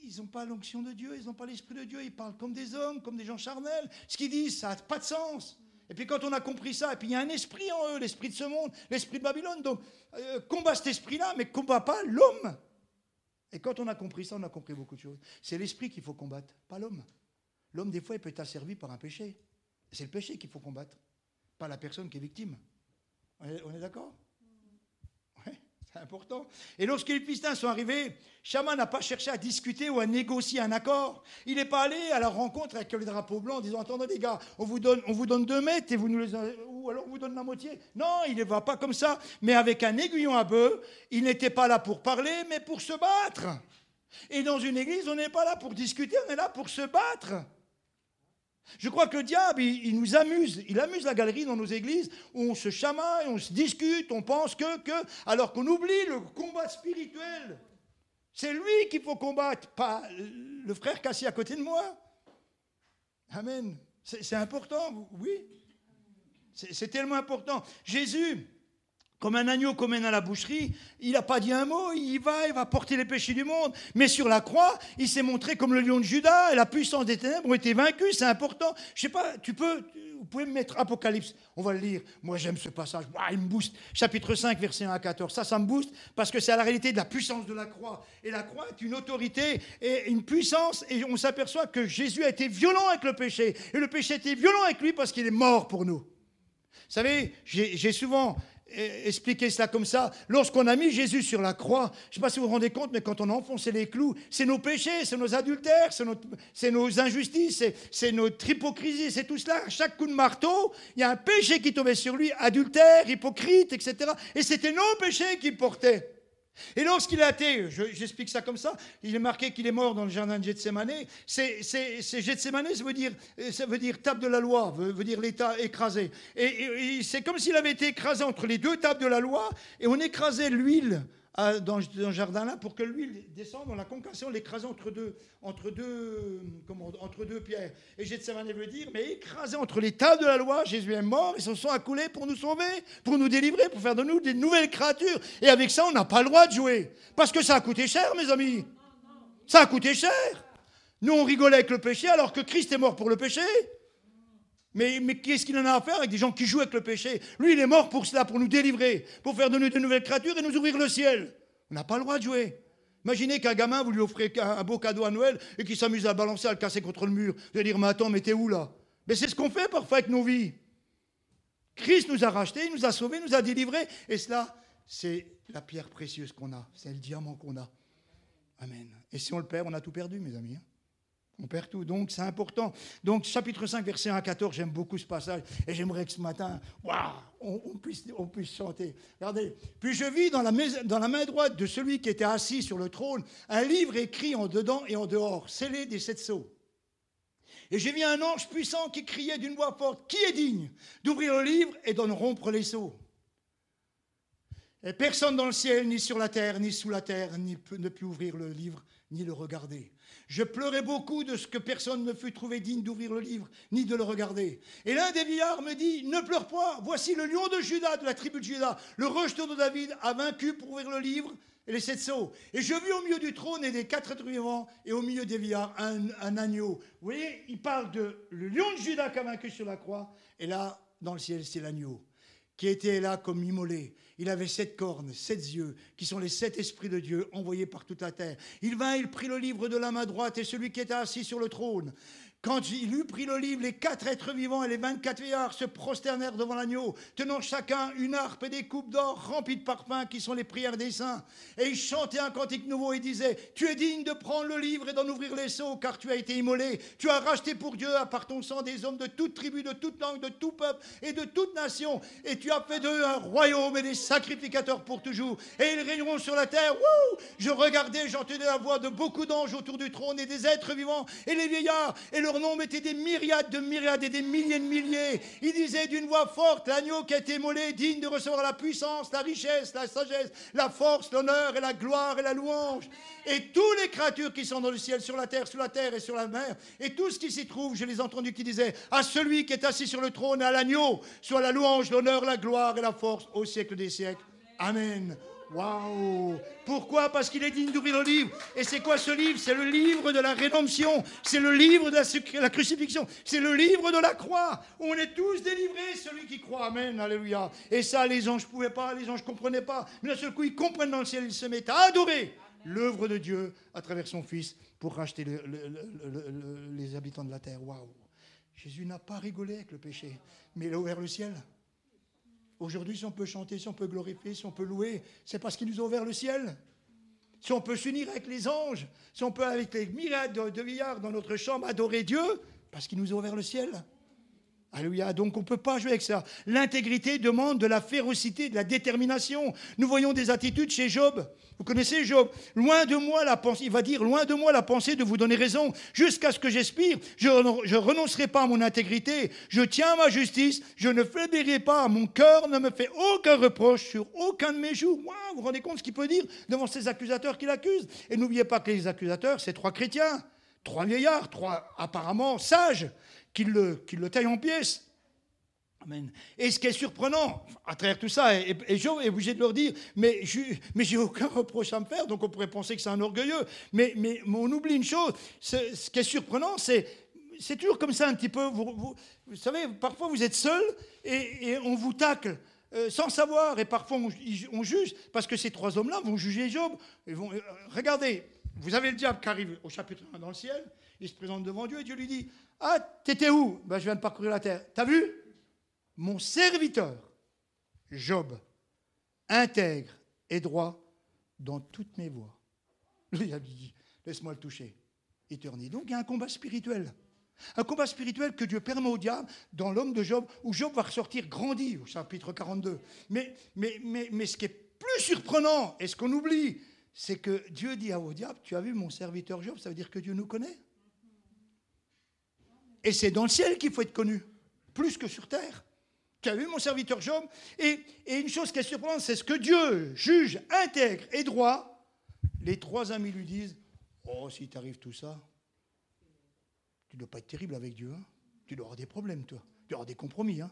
ils n'ont pas l'onction de Dieu, ils n'ont pas l'esprit de Dieu, ils parlent comme des hommes, comme des gens charnels. Ce qu'ils disent, ça n'a pas de sens. Et puis quand on a compris ça, et puis il y a un esprit en eux, l'esprit de ce monde, l'esprit de Babylone, donc euh, combat cet esprit-là, mais combat pas l'homme. Et quand on a compris ça, on a compris beaucoup de choses. C'est l'esprit qu'il faut combattre, pas l'homme. L'homme, des fois, il peut être asservi par un péché. C'est le péché qu'il faut combattre, pas la personne qui est victime. On est, d'accord? C'est important. Et lorsque les Philistins sont arrivés, Chama n'a pas cherché à discuter ou à négocier un accord. Il n'est pas allé à la rencontre avec les drapeaux blancs en disant Attendez, les gars, on vous donne, on vous donne deux mètres et vous nous les. Ou alors on vous donne la moitié. Non, il ne va pas comme ça. Mais avec un aiguillon à bœuf, il n'était pas là pour parler, mais pour se battre. Et dans une église, on n'est pas là pour discuter, on est là pour se battre. Je crois que le diable, il, nous amuse. Il amuse la galerie dans nos églises où on se chamaille, on se discute, on pense que, que, alors qu'on oublie le combat spirituel. C'est lui qu'il faut combattre, pas le frère cassé à côté de moi. Amen. C'est important, oui. C'est tellement important. Jésus, comme un agneau qu'on mène à la boucherie, il n'a pas dit un mot, il va, il va porter les péchés du monde. Mais sur la croix, il s'est montré comme le lion de Judas, et la puissance des ténèbres ont été vaincues, c'est important. Je sais pas, tu peux, vous pouvez me mettre Apocalypse, on va le lire. Moi j'aime ce passage, il me booste. Chapitre 5, verset 1 à 14, ça, ça me booste, parce que c'est la réalité de la puissance de la croix. Et la croix est une autorité et une puissance, et on s'aperçoit que Jésus a été violent avec le péché, et le péché a été violent avec lui parce qu'il est mort pour nous. Vous savez, j'ai souvent expliquer cela comme ça. Lorsqu'on a mis Jésus sur la croix, je ne sais pas si vous vous rendez compte, mais quand on a enfoncé les clous, c'est nos péchés, c'est nos adultères, c'est nos injustices, c'est notre hypocrisie, c'est tout cela. Chaque coup de marteau, il y a un péché qui tombait sur lui, adultère, hypocrite, etc. Et c'était nos péchés qu'il portait. Et lorsqu'il a été, j'explique ça comme ça, il est marqué qu'il est mort dans le jardin de Gethsemane. C'est, Gethsemane, ça veut dire, veut table de la loi, veut, dire l'État écrasé. et c'est comme s'il avait été écrasé entre les deux tables de la loi, et on écrasait l'huile dans, ce jardin-là pour que l'huile descende dans la concassion, l'écraser entre deux, entre, deux, comment, entre deux pierres. Et Gethsemane veut dire, mais écrasé entre les tables de la loi, Jésus est mort, ils se sont accoulés pour nous sauver, pour nous délivrer, pour faire de nous des nouvelles créatures. Et avec ça, on n'a pas le droit de jouer. Parce que ça a coûté cher, mes amis. Ça a coûté cher. Nous, on rigolait avec le péché alors que Christ est mort pour le péché. Mais, qu'est-ce qu'il en a à faire avec des gens qui jouent avec le péché? Lui, il est mort pour cela, pour nous délivrer, pour faire de nous de nouvelles créatures et nous ouvrir le ciel. On n'a pas le droit de jouer. Imaginez qu'un gamin, vous lui offrez un beau cadeau à Noël et qu'il s'amuse à balancer, à le casser contre le mur. Vous allez dire, mais attends, mais t'es où là? Mais c'est ce qu'on fait parfois avec nos vies. Christ nous a rachetés, il nous a sauvés, nous a délivrés. Et cela, c'est la pierre précieuse qu'on a, c'est le diamant qu'on a. Amen. Et si on le perd, on a tout perdu, mes amis. On perd tout, donc c'est important. Donc chapitre 5, verset 1 à 14, j'aime beaucoup ce passage et j'aimerais que ce matin, on, puisse, on, puisse, chanter. Regardez, puis je vis dans la, main droite de celui qui était assis sur le trône un livre écrit en dedans et en dehors, scellé des sept sceaux. Et j'ai vu un ange puissant qui criait d'une voix forte, Qui est digne d'ouvrir le livre et d'en rompre les sceaux? Et personne dans le ciel, ni sur la terre, ni sous la terre, ne peut ouvrir le livre, ni le regarder. Je pleurais beaucoup de ce que personne ne fut trouvé digne d'ouvrir le livre, ni de le regarder. Et l'un des vieillards me dit, ne pleure pas, voici le lion de Judas, de la tribu de Judas, le rejeton de David, a vaincu pour ouvrir le livre et les sept sceaux. Et je vis au milieu du trône et des quatre êtres vivants, et au milieu des vieillards, un, agneau. Vous voyez, il parle de le lion de Judas qui a vaincu sur la croix, et là, dans le ciel, c'est l'agneau qui était là comme immolé. Il avait sept cornes, sept yeux, qui sont les sept esprits de Dieu envoyés par toute la terre. Il vint, il prit le livre de la main droite et celui qui était assis sur le trône. Quand il eut pris le livre, les quatre êtres vivants et les vingt-quatre vieillards se prosternèrent devant l'agneau, tenant chacun une harpe et des coupes d'or remplies de parfums qui sont les prières des saints. Et ils chantaient un cantique nouveau et disaient Tu es digne de prendre le livre et d'en ouvrir les sceaux, car tu as été immolé. Tu as racheté pour Dieu, à part ton sang, des hommes de toute tribu, de toute langue, de tout peuple et de toute nation. Et tu as fait d'eux un royaume et des sacrificateurs pour toujours. Et ils régneront sur la terre. Wouh Je regardais, j'entendais la voix de beaucoup d'anges autour du trône et des êtres vivants et les vieillards et leur nom était des myriades de myriades et des milliers de milliers. Il disait d'une voix forte, l'agneau qui a été molé, digne de recevoir la puissance, la richesse, la sagesse, la force, l'honneur et la gloire et la louange. Et toutes les créatures qui sont dans le ciel, sur la terre, sous la terre et sur la mer, et tout ce qui s'y trouve, je les ai entendus qui disaient, à celui qui est assis sur le trône à l'agneau, soit la louange, l'honneur, la gloire et la force au siècle des siècles. Amen. Waouh Pourquoi? Parce qu'il est digne d'ouvrir le livre. Et c'est quoi ce livre? C'est le livre de la rédemption. C'est le livre de la, crucifixion. C'est le livre de la croix. On est tous délivrés, celui qui croit. Amen. Alléluia. Et ça, les anges ne pouvaient pas, les anges ne comprenaient pas. Mais d'un seul coup, ils comprennent dans le ciel, ils se mettent à adorer l'œuvre de Dieu à travers son Fils pour racheter les habitants de la terre. Waouh Jésus n'a pas rigolé avec le péché, mais il a ouvert le ciel. Aujourd'hui, si on peut chanter, si on peut glorifier, si on peut louer, c'est parce qu'il nous a ouvert le ciel. Si on peut s'unir avec les anges, si on peut avec les myriades de, de dans notre chambre adorer Dieu, parce qu'il nous a ouvert le ciel. Alléluia. Donc on ne peut pas jouer avec ça. L'intégrité demande de la férocité, de la détermination. Nous voyons des attitudes chez Job. Vous connaissez Job Loin de moi la pensée, il va dire, loin de moi la pensée de vous donner raison, jusqu'à ce que j'expire. Je ne renoncerai pas à mon intégrité. Je tiens à ma justice. Je ne faiblirai pas. Mon cœur ne me fait aucun reproche sur aucun de mes jours. vous vous rendez compte ce qu'il peut dire devant ces accusateurs qui l'accusent Et n'oubliez pas que les accusateurs, c'est trois chrétiens, trois vieillards, trois apparemment sages qu'il le, le taille en pièces. Amen. Et ce qui est surprenant à travers tout ça, et, et Job est obligé de leur dire, mais je mais j'ai aucun reproche à me faire, donc on pourrait penser que c'est un orgueilleux. Mais, mais, on oublie une chose, ce qui est surprenant, c'est c'est toujours comme ça un petit peu. Vous, vous, savez, parfois vous êtes seul et, on vous tacle. Euh, sans savoir, et parfois on, juge, parce que ces trois hommes-là vont juger Job. Euh, regardez, vous avez le diable qui arrive au chapitre 1 dans le ciel, il se présente devant Dieu et Dieu lui dit ah, t'étais où? Ben, Je viens de parcourir la terre. T'as vu? Mon serviteur, Job, intègre et droit dans toutes mes voies. <laughs> Il a dit Laisse-moi le toucher. Éternité. Donc il y a un combat spirituel. Un combat spirituel que Dieu permet au diable dans l'homme de Job, où Job va ressortir grandi au chapitre 42. Mais, mais, ce qui est plus surprenant, et ce qu'on oublie, c'est que Dieu dit au diable, tu as vu mon serviteur Job, ça veut dire que Dieu nous connaît. Et c'est dans le ciel qu'il faut être connu, plus que sur terre. Tu as vu mon serviteur Job et, une chose qui est surprenante, c'est ce que Dieu juge intègre et droit. Les trois amis lui disent Oh, si t'arrive tout ça, tu ne dois pas être terrible avec Dieu. Hein. Tu dois avoir des problèmes, toi. Tu dois avoir des compromis. Hein.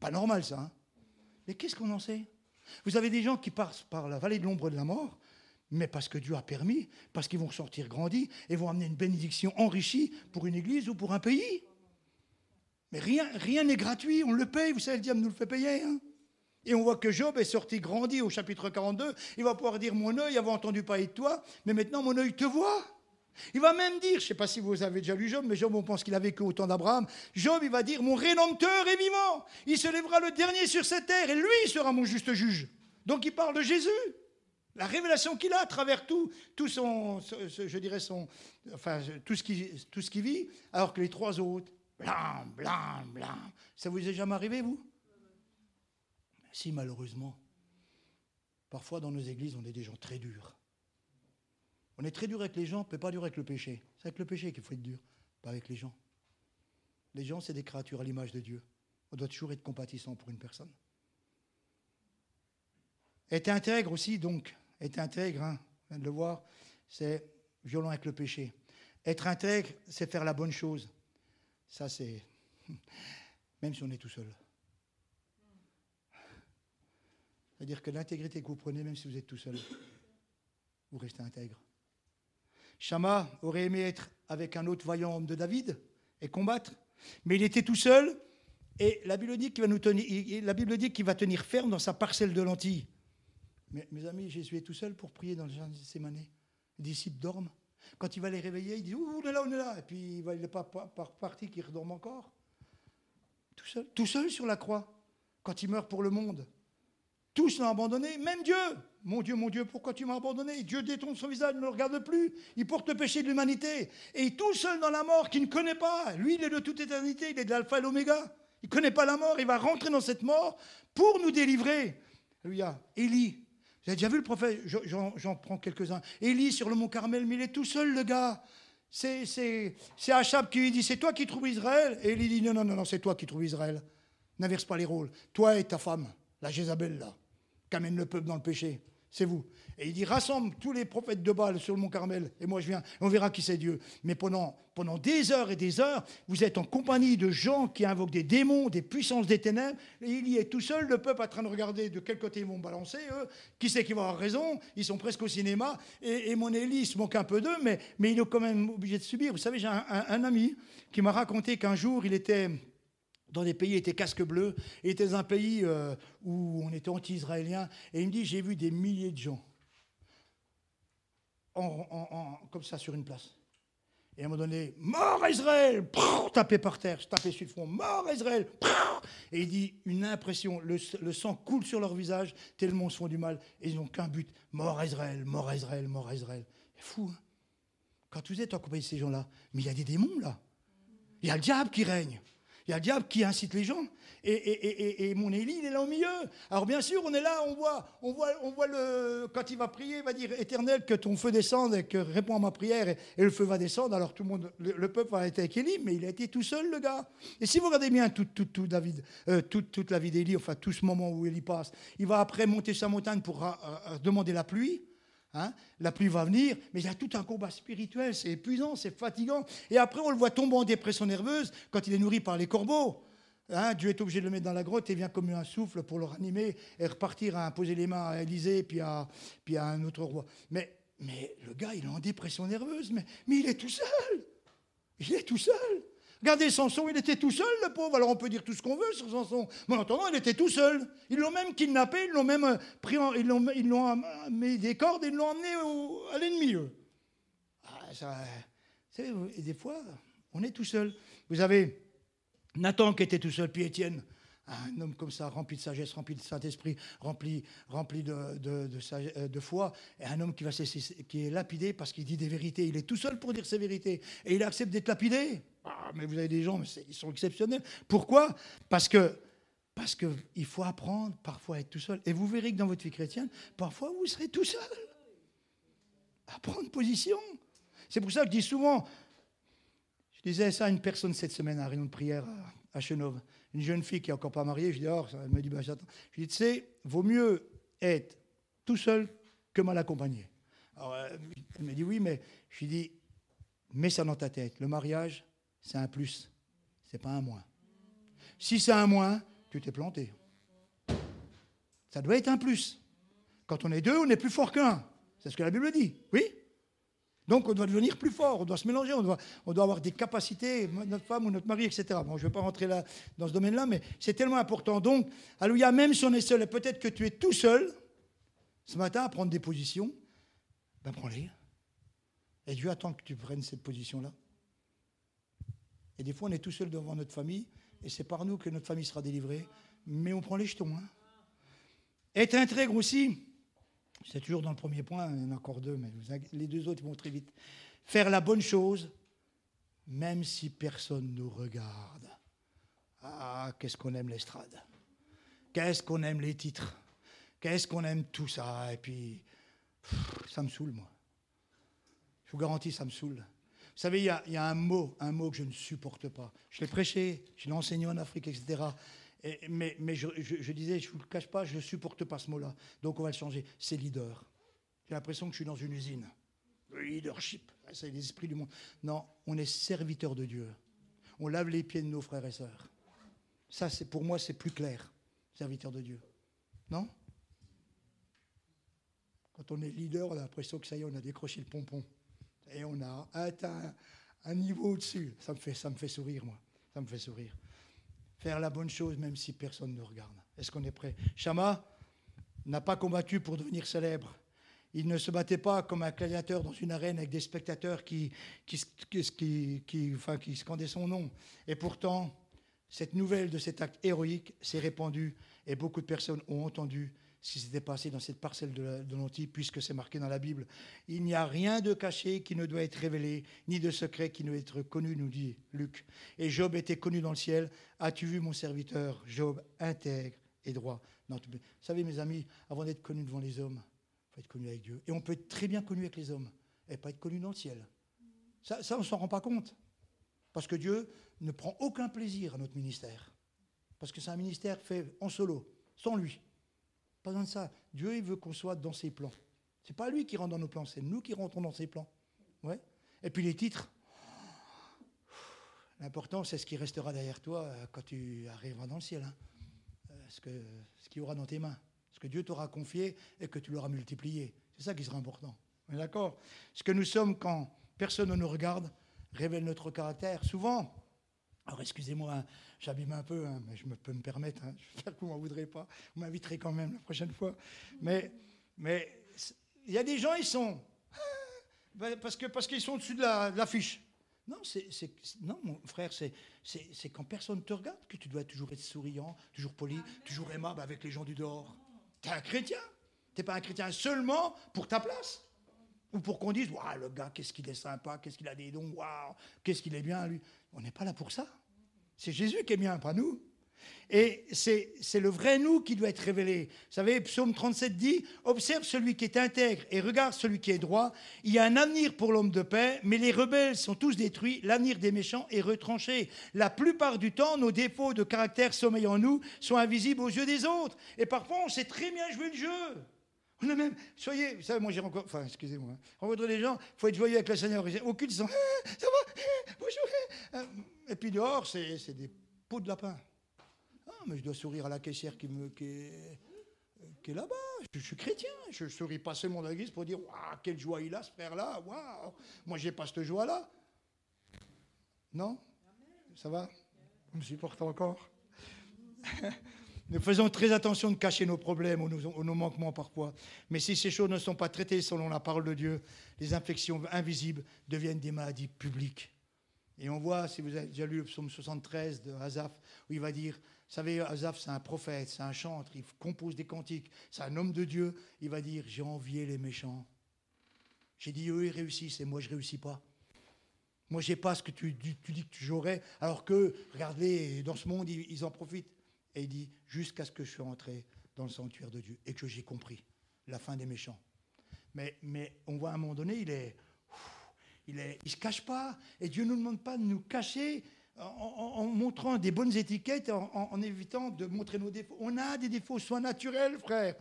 Pas normal, ça. Hein. Mais qu'est-ce qu'on en sait? Vous avez des gens qui passent par la vallée de l'ombre de la mort, mais parce que Dieu a permis, parce qu'ils vont sortir grandis et vont amener une bénédiction enrichie pour une église ou pour un pays. Mais rien rien n'est gratuit, on le paye, vous savez, le diable nous le fait payer. Hein. et on voit que Job est sorti grandi au chapitre 42. Il va pouvoir dire Mon œil avait entendu parler de toi, mais maintenant mon œil te voit. Il va même dire, je ne sais pas si vous avez déjà lu Job, mais Job, on pense qu'il a vécu au temps d'Abraham. Job, il va dire Mon rédempteur est vivant. Il se lèvera le dernier sur cette terre, et lui sera mon juste juge. Donc il parle de Jésus. La révélation qu'il a à travers tout, tout son, je dirais son, enfin, tout ce qui, tout ce qui vit, alors que les trois autres, blanc, blanc, blanc. Ça vous est jamais arrivé, vous? Si, malheureusement. Parfois, dans nos églises, on est des gens très durs. On est très dur avec les gens, mais pas dur avec le péché. C'est avec le péché qu'il faut être dur, pas avec les gens. Les gens, c'est des créatures à l'image de Dieu. On doit toujours être compatissant pour une personne. Être intègre aussi, donc, être intègre, hein, on vient de le voir, c'est violent avec le péché. Être intègre, c'est faire la bonne chose. Ça, c'est. <laughs> Même si on est tout seul. C'est-à-dire que l'intégrité que vous prenez, même si vous êtes tout seul, vous restez intègre. Shama aurait aimé être avec un autre vaillant homme de David et combattre, mais il était tout seul. Et la Bible la Bible dit qu'il va tenir ferme dans sa parcelle de lentilles. Mes amis, Jésus est tout seul pour prier dans le jardin de. Les disciples dorment. Quand il va les réveiller, il dit Ouh, on est là, on est là. Et puis il n'est pas par parti qu'il redorme encore. Tout seul, tout seul sur la croix, quand il meurt pour le monde. Tous l'ont abandonné, même Dieu. Mon Dieu, mon Dieu, pourquoi tu m'as abandonné? Dieu détourne son visage, ne le regarde plus. Il porte le péché de l'humanité. Et tout seul dans la mort, qui ne connaît pas. Lui, il est de toute éternité, il est de l'alpha et l'oméga. Il ne connaît pas la mort, il va rentrer dans cette mort pour nous délivrer. Alléluia. Élie, vous avez déjà vu le prophète? J'en prends quelques-uns. Élie sur le mont Carmel, mais il est tout seul, le gars. C'est Achab qui lui dit C'est toi qui trouves Israël? Et Élie dit Non, non, non, non c'est toi qui trouves Israël. N'inverse pas les rôles. Toi et ta femme, la Jézabel, là, qui amène le peuple dans le péché. C'est vous. Et il dit, rassemble tous les prophètes de Baal sur le mont Carmel, et moi je viens, on verra qui c'est Dieu. Mais pendant, pendant des heures et des heures, vous êtes en compagnie de gens qui invoquent des démons, des puissances des ténèbres, et il y est tout seul, le peuple en train de regarder de quel côté ils vont balancer, eux, qui sait qui va avoir raison, ils sont presque au cinéma, et, mon Élie se moque un peu d'eux, mais, mais il est quand même obligé de subir. Vous savez, j'ai un ami qui m'a raconté qu'un jour, il était dans des pays, il était casque bleu, était dans un pays euh, où on était anti-israélien, et il me dit, j'ai vu des milliers de gens en, comme ça sur une place. Et à un moment donné, mort Israël Tapé par terre, je tapais sur le front, mort Israël Et il dit, une impression, le, sang coule sur leur visage, tellement ils se font du mal, et ils n'ont qu'un but, mort Israël, mort Israël, mort Israël. C'est fou, hein Quand vous êtes en compagnie de ces gens-là, mais il y a des démons là. Il y a le diable qui règne. Il y a le diable qui incite les gens. Et, mon Élie, il est là au milieu. Alors bien sûr, on est là, on voit, on voit, on voit le, quand il va prier, il va dire Éternel, que ton feu descende et que réponds à ma prière, et, le feu va descendre. Alors tout le monde, le, peuple va être avec Élie, mais il a été tout seul, le gars. Et si vous regardez bien tout, tout, tout David, euh, toute, toute la vie d'Élie, enfin tout ce moment où Élie passe, il va après monter sa montagne pour euh, euh, demander la pluie. Hein, la pluie va venir, mais il y a tout un combat spirituel, c'est épuisant, c'est fatigant. Et après, on le voit tomber en dépression nerveuse quand il est nourri par les corbeaux. Hein, Dieu est obligé de le mettre dans la grotte et vient comme un souffle pour le ranimer et repartir à imposer les mains à Élysée puis à, puis à un autre roi. Mais, mais le gars, il est en dépression nerveuse, mais, mais il est tout seul. Il est tout seul. Regardez Samson, il était tout seul, le pauvre. Alors on peut dire tout ce qu'on veut sur Samson. Mais en attendant, il était tout seul. Ils l'ont même kidnappé, ils l'ont même euh, pris, ils l'ont, ils l'ont mis des cordes et ils l'ont emmené à l'ennemi. Ah, et des fois, on est tout seul. Vous avez Nathan qui était tout seul, puis Étienne, un homme comme ça, rempli de sagesse, rempli de Saint-Esprit, rempli, rempli de, de, euh, de, foi, et un homme qui, va, qui est lapidé parce qu'il dit des vérités. Il est tout seul pour dire ses vérités, et il accepte d'être lapidé. Ah, mais vous avez des gens, ils sont exceptionnels. Pourquoi? Parce que parce qu'il faut apprendre parfois à être tout seul. Et vous verrez que dans votre vie chrétienne, parfois vous serez tout seul. À prendre position. C'est pour ça que je dis souvent, je disais ça à une personne cette semaine à réunion de prière à Chenove, une jeune fille qui n'est encore pas mariée, je dis, oh, elle me dit, bah, j'attends. Je dis, tu sais, vaut mieux être tout seul que mal accompagné. Alors, elle me dit, oui, mais je lui dis, mets ça dans ta tête. Le mariage, c'est un plus, c'est pas un moins. Si c'est un moins, tu t'es planté. Ça doit être un plus. Quand on est deux, on est plus fort qu'un. C'est ce que la Bible dit. Oui? Donc on doit devenir plus fort, on doit se mélanger, on doit, on doit avoir des capacités, notre femme ou notre mari, etc. Bon, je ne vais pas rentrer là, dans ce domaine-là, mais c'est tellement important. Donc, alléluia, même si on est seul, et peut-être que tu es tout seul, ce matin, à prendre des positions, ben prends-les. Et Dieu attend que tu prennes cette position-là. Et des fois, on est tout seul devant notre famille, et c'est par nous que notre famille sera délivrée, mais on prend les jetons. Hein. Être intègre aussi, c'est toujours dans le premier point, il y en a encore deux, mais les deux autres vont très vite. Faire la bonne chose, même si personne nous regarde. Ah, qu'est-ce qu'on aime l'estrade. Qu'est-ce qu'on aime les titres. Qu'est-ce qu'on aime tout ça. Et puis, ça me saoule, moi. Je vous garantis, ça me saoule. Vous savez, il y, a, un mot, un mot que je ne supporte pas. Je l'ai prêché, je l'ai enseigné en Afrique, etc. mais, je, disais, je ne vous le cache pas, je ne supporte pas ce mot-là. Donc on va le changer. C'est leader. J'ai l'impression que je suis dans une usine. Leadership, c'est l'esprit du monde. Non, on est serviteur de Dieu. On lave les pieds de nos frères et sœurs. Ça, c'est pour moi, c'est plus clair. Serviteur de Dieu. Non? Quand on est leader, on a l'impression que ça y est, on a décroché le pompon et on a atteint un niveau au-dessus. Ça ça me fait sourire, moi. Ça me fait sourire. Faire la bonne chose même si personne ne regarde. Est-ce qu'on est prêt? Shama n'a pas combattu pour devenir célèbre. Il ne se battait pas comme un gladiateur dans une arène avec des spectateurs qui, qui, qui, qui, enfin, qui scandaient son nom. Et pourtant, cette nouvelle de cet acte héroïque s'est répandue et beaucoup de personnes ont entendu ce qui s'était passé dans cette parcelle de l'Antilles, puisque c'est marqué dans la Bible. Il n'y a rien de caché qui ne doit être révélé, ni de secret qui ne doit être connu, nous dit Luc. Et Job était connu dans le ciel. As-tu vu mon serviteur? Job intègre et droit Vous savez, mes amis, avant d'être connu devant les hommes, il faut être connu avec Dieu. Et on peut être très bien connu avec les hommes et pas être connu dans le ciel. Ça, ça on ne s'en rend pas compte. Parce que Dieu ne prend aucun plaisir à notre ministère. Parce que c'est un ministère fait en solo, sans lui. Pas besoin de ça. Dieu, il veut qu'on soit dans ses plans. C'est pas lui qui rentre dans nos plans, c'est nous qui rentrons dans ses plans. Ouais. Et puis les titres. L'important, c'est ce qui restera derrière toi euh, quand tu arriveras dans le ciel. Hein. Euh, ce, qu'il aura dans tes mains. Ce que Dieu t'aura confié et que tu l'auras multiplié. C'est ça qui sera important. D'accord? Ce que nous sommes quand personne ne nous regarde révèle notre caractère. Souvent, alors excusez-moi, hein, j'abîme un peu, hein, mais je peux me permettre. <laughs> J'espère que vous m'en voudrez pas. Vous m'inviterez quand même la prochaine fois. Mais, mais il y a des gens, ils sont <laughs> parce que parce qu'ils sont au-dessus de l'affiche. non, c'est, non, mon frère, c'est, c'est, quand personne te regarde que tu dois toujours être souriant, toujours poli, toujours aimable avec les gens du dehors. Tu es un chrétien. Tu n'es pas un chrétien seulement pour ta place. Ou pour qu'on dise, waouh, le gars, qu'est-ce qu'il est sympa, qu'est-ce qu'il a des dons, waouh, qu'est-ce qu'il est bien, lui. On n'est pas là pour ça. C'est Jésus qui est bien, pas nous. Et c'est le vrai nous qui doit être révélé. Vous savez, Psaume 37 dit, observe celui qui est intègre et regarde celui qui est droit. Il y a un avenir pour l'homme de paix, mais les rebelles sont tous détruits, l'avenir des méchants est retranché. La plupart du temps, nos défauts de caractère sommeillent en nous sont invisibles aux yeux des autres. Et parfois, on sait très bien jouer le jeu. Même, soyez, vous savez, moi j'ai rencontré, enfin, excusez-moi, hein. rencontré des gens, il faut être joyeux avec le Seigneur. Au culte, ils sont, ah, ça va, ah, bonjour. Euh, et puis dehors, c'est des pots de lapin mais je dois sourire à la caissière qui, me, qui est, là-bas. Je, suis chrétien. Je souris pas seulement dans l'église pour dire Waouh, quelle joie il a, ce frère-là. Waouh, moi, je n'ai pas cette joie-là. Non? Ça va? Vous me supportez encore? <laughs> Nous faisons très attention de cacher nos problèmes ou nos, manquements parfois. Mais si ces choses ne sont pas traitées selon la parole de Dieu, les infections invisibles deviennent des maladies publiques. Et on voit, si vous avez déjà lu le psaume 73 de Azaph, où il va dire vous savez, Azaf, c'est un prophète, c'est un chantre, il compose des cantiques, c'est un homme de Dieu. Il va dire J'ai envié les méchants. J'ai dit Eux, ils réussissent et moi, je ne réussis pas. Moi, je n'ai pas ce que tu, dis que j'aurais, alors que, regardez, dans ce monde, ils, en profitent. Et il dit Jusqu'à ce que je sois entré dans le sanctuaire de Dieu et que j'ai compris la fin des méchants. Mais, mais on voit à un moment donné, il est. Il ne il se cache pas. Et Dieu ne nous demande pas de nous cacher en, montrant des bonnes étiquettes, en, évitant de montrer nos défauts. On a des défauts, sois naturel, frère.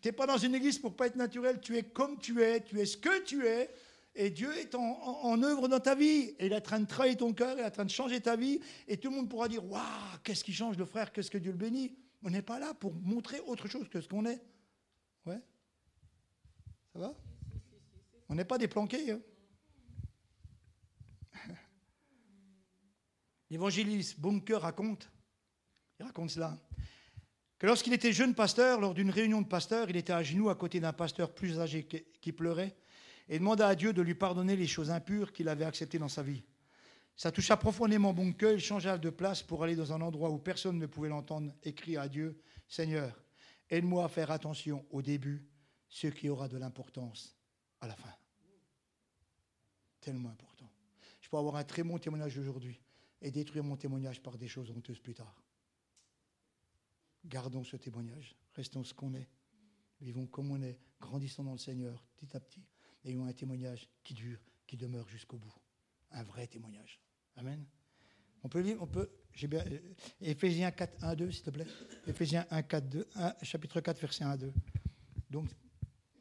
Tu n'es pas dans une église pour pas être naturel, tu es comme tu es, tu es ce que tu es, et Dieu est en, œuvre dans ta vie. Et il est en train de travailler ton cœur, il est en train de changer ta vie, et tout le monde pourra dire Waouh, qu'est-ce qui change le frère, qu'est-ce que Dieu le bénit? On n'est pas là pour montrer autre chose que ce qu'on est. Ouais Ça va? On n'est pas des planqués. Hein <laughs> L'évangéliste Bunker raconte, il raconte cela, que lorsqu'il était jeune pasteur, lors d'une réunion de pasteurs, il était à genoux à côté d'un pasteur plus âgé qui pleurait et demanda à Dieu de lui pardonner les choses impures qu'il avait acceptées dans sa vie. Ça toucha profondément Bunker, il changea de place pour aller dans un endroit où personne ne pouvait l'entendre et cria à Dieu, Seigneur, aide-moi à faire attention au début, ce qui aura de l'importance à la fin. Tellement important. Je peux avoir un très bon témoignage aujourd'hui et détruire mon témoignage par des choses honteuses plus tard. Gardons ce témoignage, restons ce qu'on est, vivons comme on est, grandissons dans le Seigneur petit à petit, ayons un témoignage qui dure, qui demeure jusqu'au bout. Un vrai témoignage. Amen. On peut lire, on peut, j'ai bien, euh, Éphésiens 4, 1 2, s'il te plaît. Éphésiens 1, 4, 2, 1, chapitre 4, verset 1 à 2. Donc,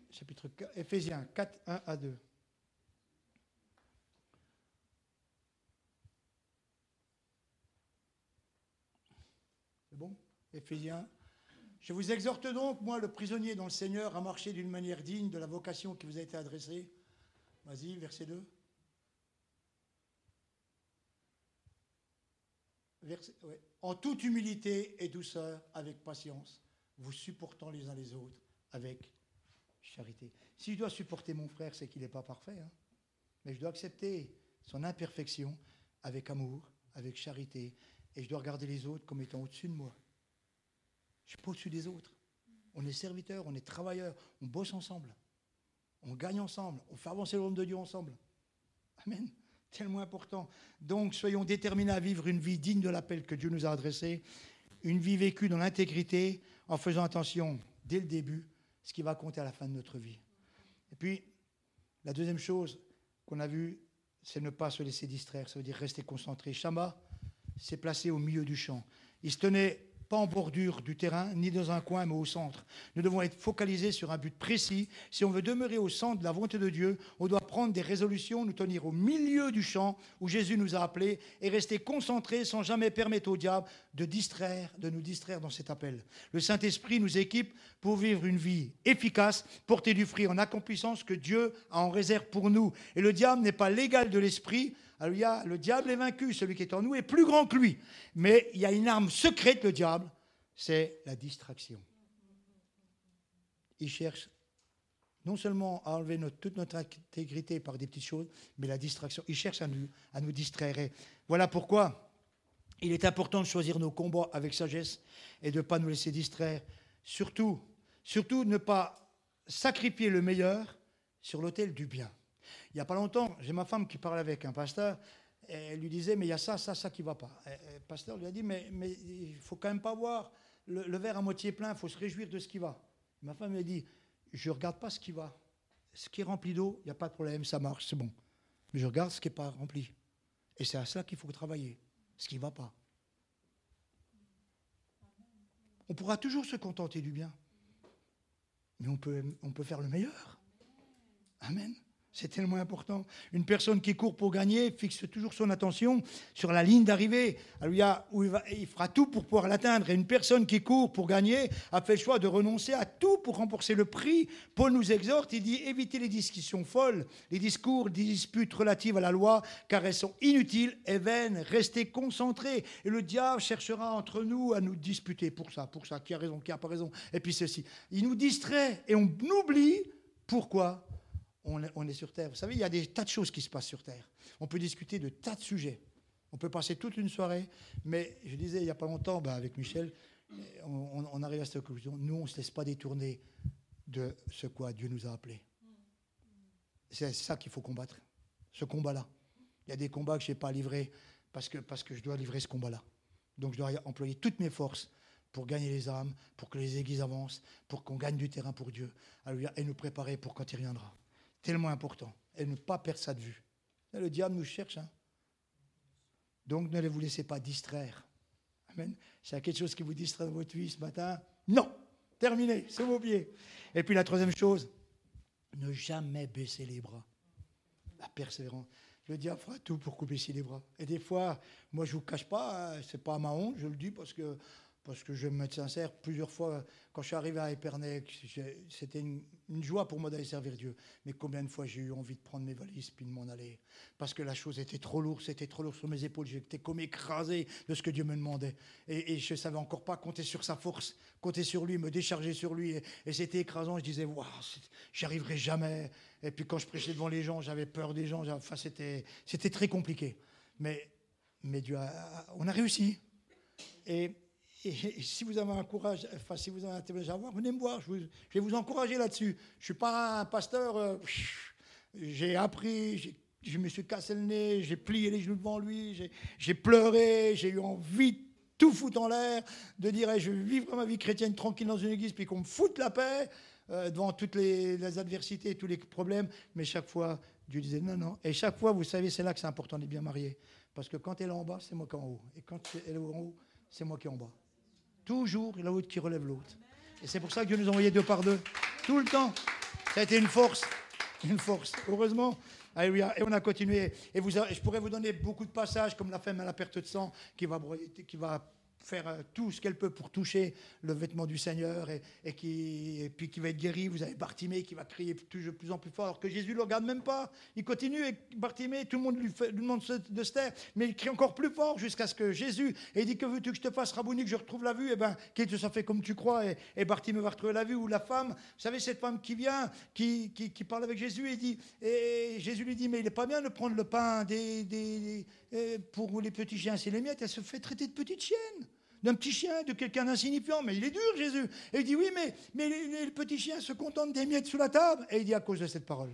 chapitre 4, Éphésiens 4, 1 à 2. bon? Éphésiens. Je vous exhorte donc, moi, le prisonnier dans le Seigneur, à marcher d'une manière digne de la vocation qui vous a été adressée. Vas-y, verset 2. En toute humilité et douceur, avec patience, vous supportant les uns les autres avec charité. Si je dois supporter mon frère, c'est qu'il n'est pas parfait. Hein. Mais je dois accepter son imperfection avec amour, avec charité, et je dois regarder les autres comme étant au-dessus de moi. Je ne suis pas au-dessus des autres. On est serviteurs, on est travailleurs, on bosse ensemble. On gagne ensemble, on fait avancer le royaume de Dieu ensemble. Amen. Tellement important. Donc, soyons déterminés à vivre une vie digne de l'appel que Dieu nous a adressé, une vie vécue dans l'intégrité, en faisant attention dès le début, ce qui va compter à la fin de notre vie. Et puis, la deuxième chose qu'on a vue, c'est ne pas se laisser distraire, ça veut dire rester concentré. Shama, s'est placé au milieu du champ. Il se tenait pas en bordure du terrain, ni dans un coin, mais au centre. Nous devons être focalisés sur un but précis. Si on veut demeurer au centre de la volonté de Dieu, on doit prendre des résolutions, nous tenir au milieu du champ où Jésus nous a appelés et rester concentrés sans jamais permettre au diable de distraire, de nous distraire dans cet appel. Le Saint-Esprit nous équipe pour vivre une vie efficace, porter du fruit en accomplissant ce que Dieu a en réserve pour nous. Et le diable n'est pas l'égal de l'esprit, Le diable est vaincu, celui qui est en nous est plus grand que lui. Mais il y a une arme secrète, le diable, c'est la distraction. Il cherche non seulement à enlever toute notre intégrité par des petites choses, mais la distraction. Il cherche à nous, à nous distraire. voilà pourquoi il est important de choisir nos combats avec sagesse et de ne pas nous laisser distraire. Surtout, surtout ne pas sacrifier le meilleur sur l'autel du bien. Il n'y a pas longtemps, j'ai ma femme qui parlait avec un pasteur. Elle lui disait, mais il y a ça, ça, ça qui ne va pas. le pasteur lui a dit, mais, il ne faut quand même pas voir le, verre à moitié plein, il faut se réjouir de ce qui va. Ma femme lui a dit, je ne regarde pas ce qui va. Ce qui est rempli d'eau, il n'y a pas de problème, ça marche, c'est bon. Mais je regarde ce qui n'est pas rempli. Et c'est à ça qu'il faut travailler, ce qui ne va pas. On pourra toujours se contenter du bien, mais on peut, on peut faire le meilleur. Amen. C'est tellement important. Une personne qui court pour gagner fixe toujours son attention sur la ligne d'arrivée, où il, il, fera tout pour pouvoir l'atteindre. Et une personne qui court pour gagner a fait le choix de renoncer à tout pour rembourser le prix. Paul nous exhorte, il dit évitez les discussions folles, les discours, les disputes relatives à la loi, car elles sont inutiles et vaines. Restez concentrés. Et le diable cherchera entre nous à nous disputer pour ça, pour ça, qui a raison, qui n'a pas raison. Et puis ceci. Il nous distrait et on oublie pourquoi on est, sur Terre. Vous savez, il y a des tas de choses qui se passent sur Terre. On peut discuter de tas de sujets. On peut passer toute une soirée. Mais je disais il n'y a pas longtemps ben, avec Michel, on, arrive à cette conclusion. Nous, on ne se laisse pas détourner de ce quoi Dieu nous a appelés. C'est ça qu'il faut combattre, ce combat-là. Il y a des combats que je n'ai pas livrés parce que, parce que je dois livrer ce combat-là. Donc je dois employer toutes mes forces pour gagner les âmes, pour que les églises avancent, pour qu'on gagne du terrain pour Dieu, et nous préparer pour quand il reviendra tellement important. Et ne pas perdre ça de vue. le diable nous cherche. Hein. Donc ne vous laissez pas distraire. Amen. S'il y a quelque chose qui vous distrait dans votre vie ce matin, non. Terminé, c'est vos pieds. Et puis la troisième chose, ne jamais baisser les bras. La persévérance. Le diable fera tout pour couper les bras. Et des fois, moi je ne vous cache pas, hein, c'est pas ma honte, je le dis parce que parce que je vais me mettre sincère, plusieurs fois, quand je suis arrivé à Épernay, c'était une, joie pour moi d'aller servir Dieu. Mais combien de fois j'ai eu envie de prendre mes valises puis de m'en aller? Parce que la chose était trop lourde, c'était trop lourd sur mes épaules. J'étais comme écrasé de ce que Dieu me demandait. Et, je ne savais encore pas compter sur sa force, compter sur lui, me décharger sur lui. Et, c'était écrasant. Je disais, waouh, j'y arriverai jamais. Et puis quand je prêchais devant les gens, j'avais peur des gens. Enfin, c'était très compliqué. Mais, mais Dieu on a réussi. Et et si vous avez un courage, enfin, si vous avez un à voir, venez me voir. Je, vais vous encourager là-dessus. Je ne suis pas un pasteur. Euh, j'ai appris, je me suis cassé le nez, j'ai plié les genoux devant lui, j'ai pleuré, j'ai eu envie de tout foutre en l'air, de dire je vais vivre ma vie chrétienne tranquille dans une église, puis qu'on me foute la paix euh, devant toutes les, les, adversités tous les problèmes. Mais chaque fois, Dieu disait non, non. Et chaque fois, vous savez, c'est là que c'est important d'être bien marié. Parce que quand elle est en bas, c'est moi qui est en haut. Et quand elle est en haut, c'est moi qui est en bas. Toujours l'autre qui relève l'autre. Et c'est pour ça que Dieu nous a envoyé deux par deux. Tout le temps. Ça a été une force. Une force. Heureusement. Et on a continué. Et je pourrais vous donner beaucoup de passages, comme la femme à la perte de sang, qui va, qui va faire euh, tout ce qu'elle peut pour toucher le vêtement du Seigneur et, qui, puis qui va être guéri. Vous avez Bartimée qui va crier de plus en plus fort, que Jésus ne le regarde même pas. Il continue et Bartimée, tout le monde lui, fait, lui demande de se taire, mais il crie encore plus fort jusqu'à ce que Jésus ait dit Que veux-tu que je te fasse, Rabouni, que je retrouve la vue? Eh bien, qu'il te soit fait comme tu crois. Et, et Bartimée va retrouver la vue. Ou la femme, vous savez, cette femme qui vient, qui, qui, parle avec Jésus et dit Et Jésus lui dit Mais il n'est pas bien de prendre le pain des, des, euh, pour les petits chiens, c'est les miettes. Elle se fait traiter de petite chienne d'un petit chien, de quelqu'un d'insignifiant. Mais il est dur, Jésus. Et il dit, oui, mais, mais le petit chien se contente des miettes sous la table. Et il dit, à cause de cette parole,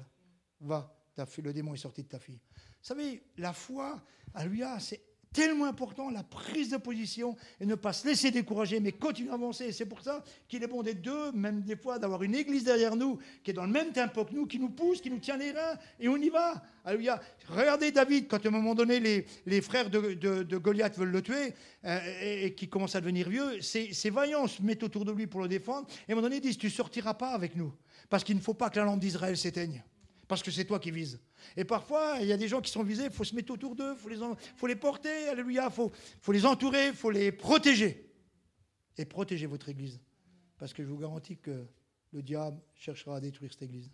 va, le démon est sorti de ta fille. Vous savez, la foi, à lui, c'est tellement important, la prise de position, et ne pas se laisser décourager, mais continuer à avancer. C'est pour ça qu'il est bon d'être deux, même des fois d'avoir une église derrière nous, qui est dans le même tempo que nous, qui nous pousse, qui nous tient les reins, et on y va. Alléluia. Regardez David, quand à un moment donné, les, frères de, Goliath veulent le tuer, euh, et, qui commence à devenir vieux, ces, vaillants se mettent autour de lui pour le défendre, et à un moment donné, ils disent, tu sortiras pas avec nous, parce qu'il ne faut pas que la lampe d'Israël s'éteigne parce que c'est toi qui vises. Et parfois, il y a des gens qui sont visés, il faut se mettre autour d'eux, il faut les, faut les porter, alléluia, il faut, les entourer, il faut les protéger. Et protéger votre Église. Parce que je vous garantis que le diable cherchera à détruire cette Église.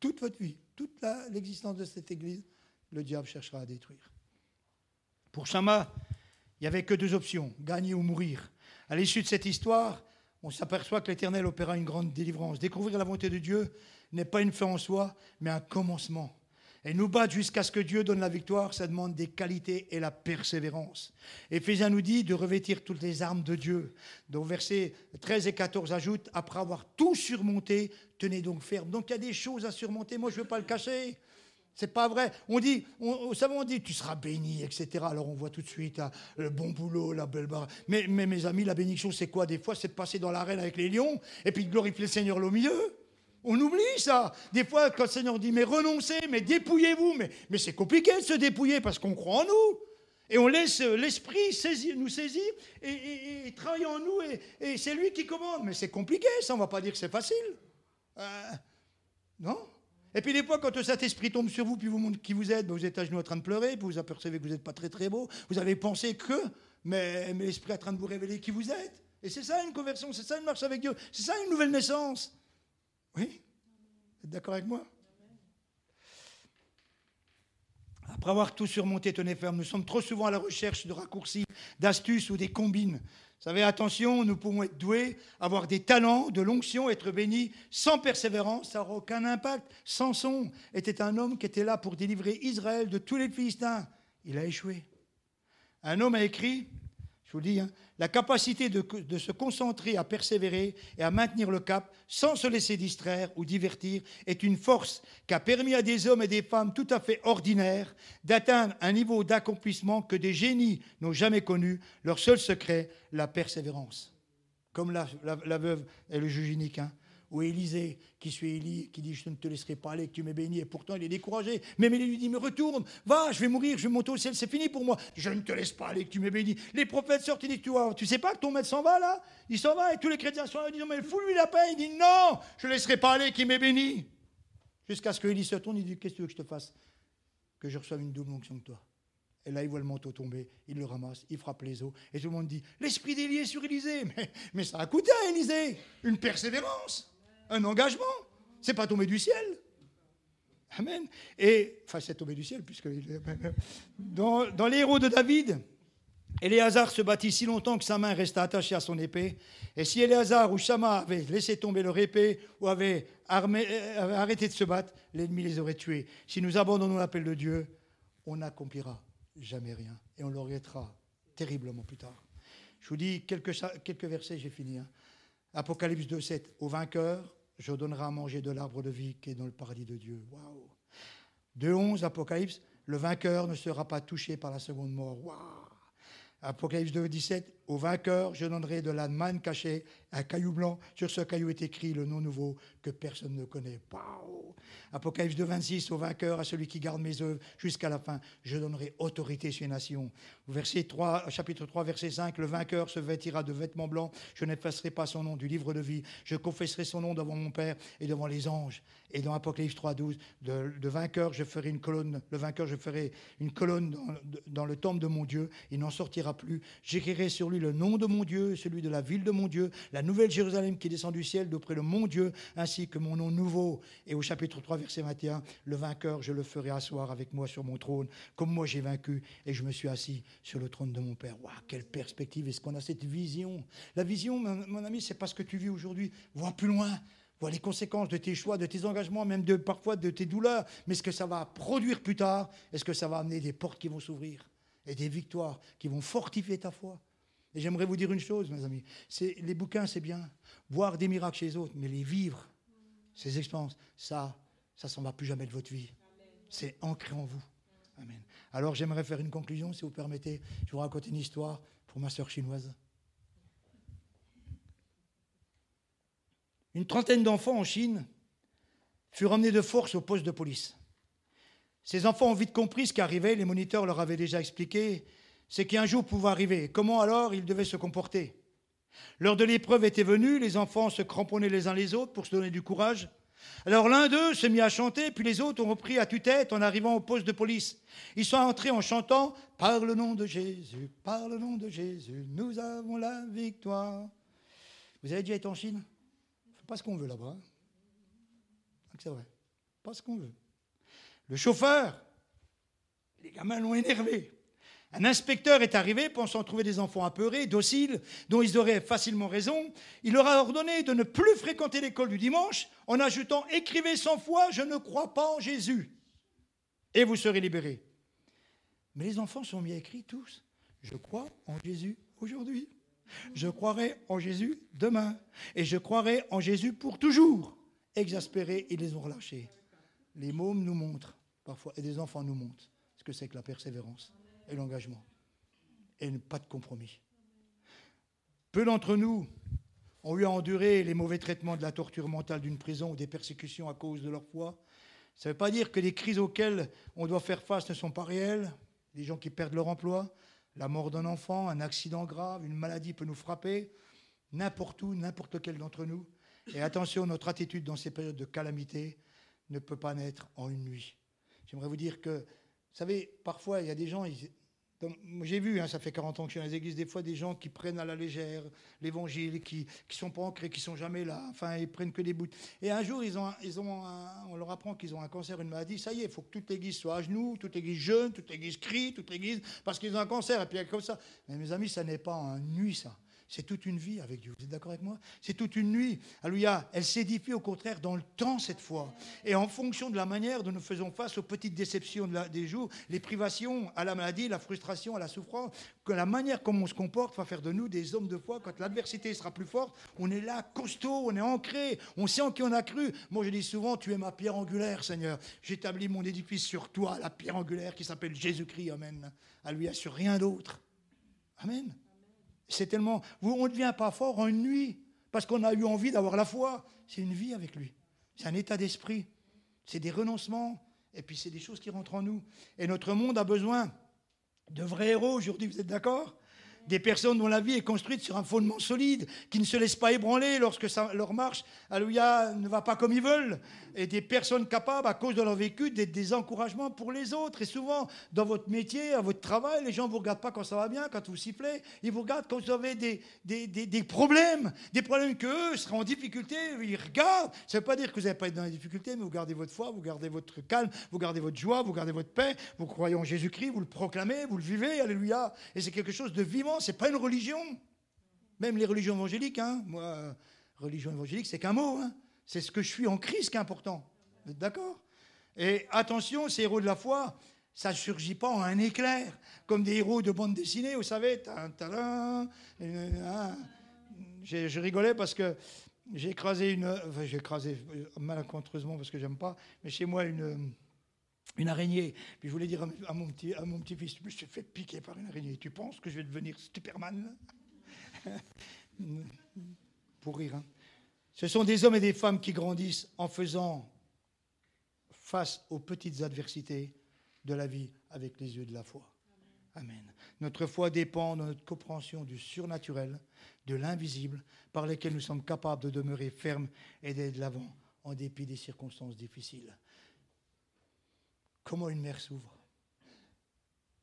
Toute votre vie, toute l'existence de cette Église, le diable cherchera à détruire. Pour Shama, il n'y avait que deux options, gagner ou mourir. À l'issue de cette histoire, on s'aperçoit que l'Éternel opéra une grande délivrance. Découvrir la volonté de Dieu n'est pas une fin en soi, mais un commencement. Et nous battre jusqu'à ce que Dieu donne la victoire, ça demande des qualités et la persévérance. Éphésiens nous dit de revêtir toutes les armes de Dieu. Donc versets 13 et 14 ajoutent, après avoir tout surmonté, tenez donc ferme. Donc il y a des choses à surmonter, moi je ne veux pas le cacher. C'est pas vrai. On dit, on, on dit, tu seras béni, etc. Alors on voit tout de suite hein, le bon boulot, la belle barre. Mais, mais mes amis, la bénédiction, c'est quoi? Des fois, c'est de passer dans l'arène avec les lions et puis de glorifier le Seigneur au milieu. On oublie ça. Des fois, quand le Seigneur dit, mais renoncez, mais dépouillez-vous, mais, mais c'est compliqué de se dépouiller parce qu'on croit en nous. Et on laisse l'Esprit saisir, nous saisir et, travailler en nous, et, c'est lui qui commande. Mais c'est compliqué, ça, on ne va pas dire que c'est facile. Euh, non? Et puis des fois, quand le Saint-Esprit tombe sur vous, puis vous montre qui vous êtes, ben, vous êtes à genoux en train de pleurer, puis vous apercevez que vous n'êtes pas très très beau, vous avez pensé que, mais, mais l'Esprit est en train de vous révéler qui vous êtes. Et c'est ça une conversion, c'est ça une marche avec Dieu, c'est ça une nouvelle naissance. Oui? Vous êtes d'accord avec moi? Après avoir tout surmonté, tenez ferme, nous sommes trop souvent à la recherche de raccourcis, d'astuces ou des combines vous savez, attention, nous pouvons être doués, avoir des talents, de l'onction, être bénis. Sans persévérance, ça n'aura aucun impact. Samson était un homme qui était là pour délivrer Israël de tous les Philistins. Il a échoué. Un homme a écrit, vous dis, hein, la capacité de, se concentrer, à persévérer et à maintenir le cap sans se laisser distraire ou divertir est une force qui a permis à des hommes et des femmes tout à fait ordinaires d'atteindre un niveau d'accomplissement que des génies n'ont jamais connu. Leur seul secret, la persévérance. Comme la, veuve et le juge unique. Hein ou Élisée qui suit Élie, qui dit Je ne te laisserai pas aller, que tu m'es béni, et pourtant il est découragé. Mais Élie lui dit Mais retourne, va, je vais mourir, je vais monter au ciel, c'est fini pour moi. Je ne te laisse pas aller, que tu m'es béni. Les prophètes sortent, ils disent Tu sais pas que ton maître s'en va là? Il s'en va, et tous les chrétiens sont là, ils disent Mais fous-lui la paix. Il dit Non, je ne laisserai pas aller, qu'il m'est béni. Jusqu'à ce que Élie se tourne, il dit Qu'est-ce que tu veux que je te fasse? Que je reçoive une double onction que toi. Et là, il voit le manteau tomber, il le ramasse, il frappe les os. Et tout le monde dit L'esprit d'Élie est sur Élisée. <laughs> Mais, mais ça a coûté à Élisée une persévérance un engagement. C'est pas tombé du ciel. Amen. Et, enfin, c'est tombé du ciel, puisque <laughs> dans, dans les héros de David, Éléazar se battit si longtemps que sa main resta attachée à son épée. Et si Éléazar ou Shama avaient laissé tomber leur épée ou avaient, euh, arrêté de se battre, l'ennemi les aurait tués. Si nous abandonnons l'appel de Dieu, on n'accomplira jamais rien. Et on le regrettera terriblement plus tard. Je vous dis quelques, quelques versets, j'ai fini. Hein. Apocalypse 2, 7. Au vainqueur, je donnerai à manger de l'arbre de vie qui est dans le paradis de Dieu. Waouh 2, 11, Apocalypse, le vainqueur ne sera pas touché par la seconde mort. Apocalypse 2, 17, au vainqueur, je donnerai de la manne cachée, un caillou blanc. Sur ce caillou est écrit le nom nouveau que personne ne connaît. Waouh Apocalypse 2, 26, au vainqueur, à celui qui garde mes œuvres jusqu'à la fin, je donnerai autorité sur les nations. Verset 3, chapitre 3, verset 5, le vainqueur se vêtira de vêtements blancs. Je n'effacerai pas son nom du livre de vie. Je confesserai son nom devant mon Père et devant les anges. Et dans Apocalypse 3, 12, de, vainqueur, je ferai une colonne. Le vainqueur, je ferai une colonne dans, dans le temple de mon Dieu. Il n'en sortira plus. J'écrirai sur lui le nom de mon Dieu, celui de la ville de mon Dieu, la nouvelle Jérusalem qui descend du ciel d'auprès de mon Dieu, ainsi que mon nom nouveau. Et au chapitre 3, verset 21, le vainqueur, je le ferai asseoir avec moi sur mon trône, comme moi j'ai vaincu, et je me suis assis sur le trône de mon Père. Waouh, quelle perspective Est-ce qu'on a cette vision? La vision, mon, ami, c'est pas ce que tu vis aujourd'hui. Vois plus loin. Vois les conséquences de tes choix, de tes engagements, même parfois de tes douleurs. Mais ce que ça va produire plus tard, est-ce que ça va amener des portes qui vont s'ouvrir et des victoires qui vont fortifier ta foi? Et j'aimerais vous dire une chose, mes amis. Les bouquins, c'est bien. Voir des miracles chez les autres, mais les vivre, ces expériences, ça, ça s'en va plus jamais de votre vie. C'est ancré en vous. Amen. Alors j'aimerais faire une conclusion, si vous permettez. Je vous raconte une histoire pour ma sœur chinoise. Une trentaine d'enfants en Chine furent emmenés de force au poste de police. Ces enfants ont vite compris ce qui arrivait, les moniteurs leur avaient déjà expliqué, c'est qu'un jour pouvait arriver. Comment alors ils devaient se comporter? L'heure de l'épreuve était venue, les enfants se cramponnaient les uns les autres pour se donner du courage. Alors l'un d'eux se mit à chanter, puis les autres ont repris à tue-tête en arrivant au poste de police. Ils sont entrés en chantant Par le nom de Jésus, par le nom de Jésus, nous avons la victoire. Vous avez déjà été en Chine? Pas ce qu'on veut là-bas. Hein. C'est vrai. Pas ce qu'on veut. Le chauffeur, les gamins l'ont énervé. Un inspecteur est arrivé pensant trouver des enfants apeurés, dociles, dont ils auraient facilement raison. Il leur a ordonné de ne plus fréquenter l'école du dimanche en ajoutant Écrivez cent fois Je ne crois pas en Jésus. Et vous serez libérés. Mais les enfants sont mis à écrire tous Je crois en Jésus aujourd'hui. Je croirai en Jésus demain. Et je croirai en Jésus pour toujours. Exaspérés, ils les ont relâchés. Les mômes nous montrent parfois, et des enfants nous montrent, ce que c'est que la persévérance et l'engagement. Et pas de compromis. Peu d'entre nous ont eu à endurer les mauvais traitements de la torture mentale d'une prison ou des persécutions à cause de leur foi. Ça ne veut pas dire que les crises auxquelles on doit faire face ne sont pas réelles. Des gens qui perdent leur emploi, la mort d'un enfant, un accident grave, une maladie peut nous frapper, n'importe où, n'importe lequel d'entre nous. Et attention, notre attitude dans ces périodes de calamité ne peut pas naître en une nuit. J'aimerais vous dire que vous savez, parfois, il y a des gens, j'ai vu, hein, ça fait 40 ans que je suis dans les églises, des fois des gens qui prennent à la légère l'évangile, qui ne sont pas ancrés, qui sont jamais là, enfin, ils prennent que des bouts. Et un jour, ils ont, ils ont on leur apprend qu'ils ont un cancer, une maladie, ça y est, il faut que toute l'église soit à genoux, toute l'église jeûne, toute l'église crie, toute l'église, parce qu'ils ont un cancer, et puis comme ça. Mais mes amis, ça n'est pas une nuit, ça. C'est toute une vie avec Dieu. Vous êtes d'accord avec moi? C'est toute une nuit. Alléluia. Elle s'édifie au contraire dans le temps cette fois. Et en fonction de la manière dont nous faisons face aux petites déceptions des jours, les privations, à la maladie, la frustration, à la souffrance, que la manière comme on se comporte va faire de nous des hommes de foi. Quand l'adversité sera plus forte, on est là, costaud, on est ancré, on sait en qui on a cru. Moi, je dis souvent, tu es ma pierre angulaire, Seigneur. J'établis mon édifice sur toi, la pierre angulaire qui s'appelle Jésus-Christ. Amen. Alléluia, sur rien d'autre. Amen. C'est tellement. On ne devient pas fort en une nuit parce qu'on a eu envie d'avoir la foi. C'est une vie avec lui. C'est un état d'esprit. C'est des renoncements. Et puis c'est des choses qui rentrent en nous. Et notre monde a besoin de vrais héros aujourd'hui. Vous êtes d'accord? Des personnes dont la vie est construite sur un fondement solide, qui ne se laissent pas ébranler lorsque leur marche, alléluia, ne va pas comme ils veulent, et des personnes capables, à cause de leur vécu, d'être des encouragements pour les autres. Et souvent, dans votre métier, à votre travail, les gens ne vous regardent pas quand ça va bien, quand vous sifflez, ils vous regardent quand vous avez des, des, des, problèmes, des problèmes qu'eux seraient en difficulté, ils regardent. Ça ne veut pas dire que vous n'allez pas être dans les difficultés, mais vous gardez votre foi, vous gardez votre calme, vous gardez votre joie, vous gardez votre paix, vous croyez en Jésus-Christ, vous le proclamez, vous le vivez, alléluia. Et c'est quelque chose de vivant c'est pas une religion. Même les religions évangéliques, hein. moi, religion évangélique, c'est qu'un mot. Hein. C'est ce que je suis en Christ qui est important. Vous êtes d'accord? Et attention, ces héros de la foi, ça ne surgit pas en un éclair, comme des héros de bande dessinée, vous savez. je rigolais parce que j'ai écrasé une. Enfin, j'ai écrasé malencontreusement parce que j'aime pas, mais chez moi, une une araignée. Puis je voulais dire à mon petit, à mon petit fils, je me suis fait piquer par une araignée. Tu penses que je vais devenir Superman? <laughs> Pour rire. Hein. Ce sont des hommes et des femmes qui grandissent en faisant face aux petites adversités de la vie avec les yeux de la foi. Amen. Notre foi dépend de notre compréhension du surnaturel, de l'invisible, par lesquels nous sommes capables de demeurer fermes et d'aller de l'avant en dépit des circonstances difficiles. Comment une mer s'ouvre.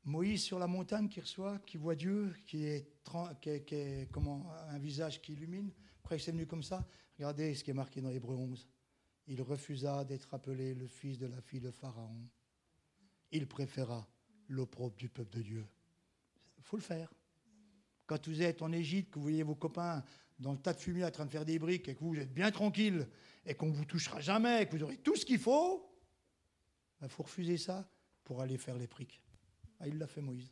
Moïse sur la montagne qui reçoit, qui voit Dieu, qui est, comment, un visage qui illumine. Après, c'est venu comme ça? Regardez ce qui est marqué dans Hébreu 11. Il refusa d'être appelé le fils de la fille de Pharaon. Il préféra l'opprobre du peuple de Dieu. Il faut le faire. Quand vous êtes en Égypte, que vous voyez vos copains dans le tas de fumier en train de faire des briques et que vous êtes bien tranquille et qu'on ne vous touchera jamais, et que vous aurez tout ce qu'il faut, il faut refuser ça pour aller faire les priques. Ah, il l'a fait Moïse.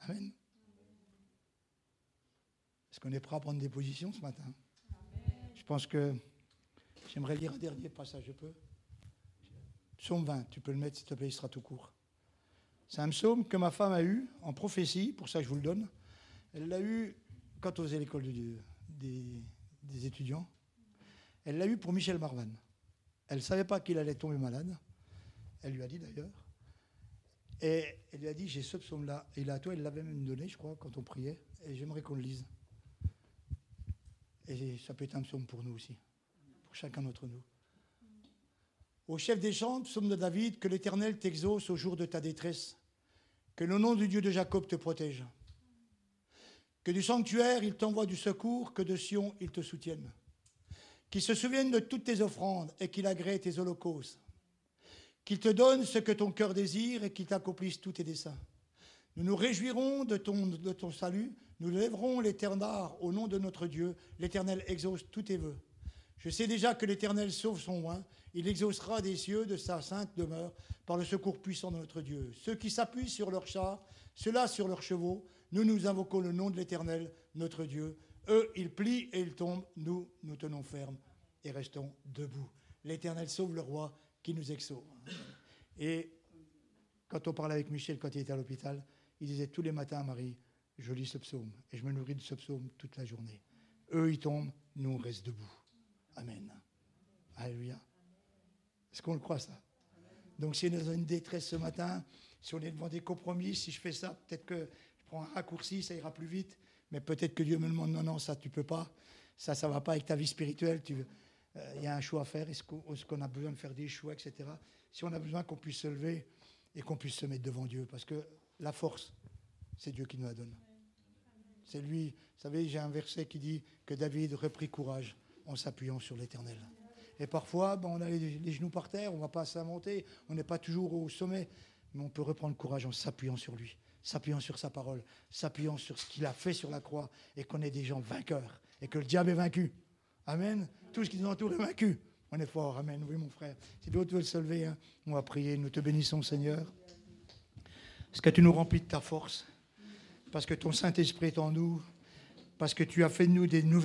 Amen. Est-ce qu'on est prêt à prendre des positions ce matin? Je pense que j'aimerais lire un dernier passage, je peux? Psaume 20, tu peux le mettre s'il te plaît, il sera tout court. C'est un psaume que ma femme a eu en prophétie, pour ça je vous le donne. Elle l'a eu quand on faisait l'école de, des, des étudiants. Elle l'a eu pour Michel Marvan. Elle ne savait pas qu'il allait tomber malade. Elle lui a dit d'ailleurs. Et elle lui a dit J'ai ce psaume-là. Et là, toi, elle l'avait même donné, je crois, quand on priait. Et j'aimerais qu'on le lise. Et ça peut être un psaume pour nous aussi, pour chacun d'entre nous. Au chef des chants, psaume de David, que l'Éternel t'exauce au jour de ta détresse, que le nom du Dieu de Jacob te protège, que du sanctuaire il t'envoie du secours, que de Sion il te soutienne, qu'il se souvienne de toutes tes offrandes et qu'il agrée tes holocaustes, qu'il te donne ce que ton cœur désire et qu'il t'accomplisse tous tes desseins. Nous nous réjouirons de ton, salut, nous lèverons l'éternel au nom de notre Dieu. L'Éternel exauce tous tes vœux. Je sais déjà que l'Éternel sauve son loin. Il exaucera des cieux de sa sainte demeure par le secours puissant de notre Dieu. Ceux qui s'appuient sur leurs chars, ceux-là sur leurs chevaux, nous nous invoquons le nom de l'Éternel, notre Dieu. Eux, ils plient et ils tombent. Nous, nous tenons ferme et restons debout. L'Éternel sauve le roi qui nous exauce. Et quand on parlait avec Michel quand il était à l'hôpital, il disait tous les matins à Marie, je lis ce psaume et je me nourris de ce psaume toute la journée. Eux, ils tombent, nous, on reste debout. Amen. Alléluia. Est-ce qu'on le croit, ça? Donc, si on est dans une détresse ce matin, si on est devant des compromis, si je fais ça, peut-être que je prends un raccourci, ça ira plus vite, mais peut-être que Dieu me demande non, non, ça, tu peux pas. Ça, ça va pas avec ta vie spirituelle. Il euh, y a un choix à faire. Est-ce qu'on a besoin de faire des choix, etc. Si on a besoin qu'on puisse se lever et qu'on puisse se mettre devant Dieu, parce que la force, c'est Dieu qui nous la donne. C'est lui. Vous savez, j'ai un verset qui dit que David reprit courage en s'appuyant sur l'Éternel. Et parfois, ben, on a les, genoux par terre, on ne va pas s'inventer, on n'est pas toujours au sommet, mais on peut reprendre courage en s'appuyant sur lui, s'appuyant sur sa parole, s'appuyant sur ce qu'il a fait sur la croix, et qu'on est des gens vainqueurs, et que le diable est vaincu. Amen. Tout ce qui nous entoure est vaincu. On est fort. Amen. Oui, mon frère. Si d'autres veulent se lever, hein, on va prier. Nous te bénissons, Seigneur. Parce que tu nous remplis de ta force? Parce que ton Saint-Esprit est en nous. Parce que tu as fait de nous des nouvelles.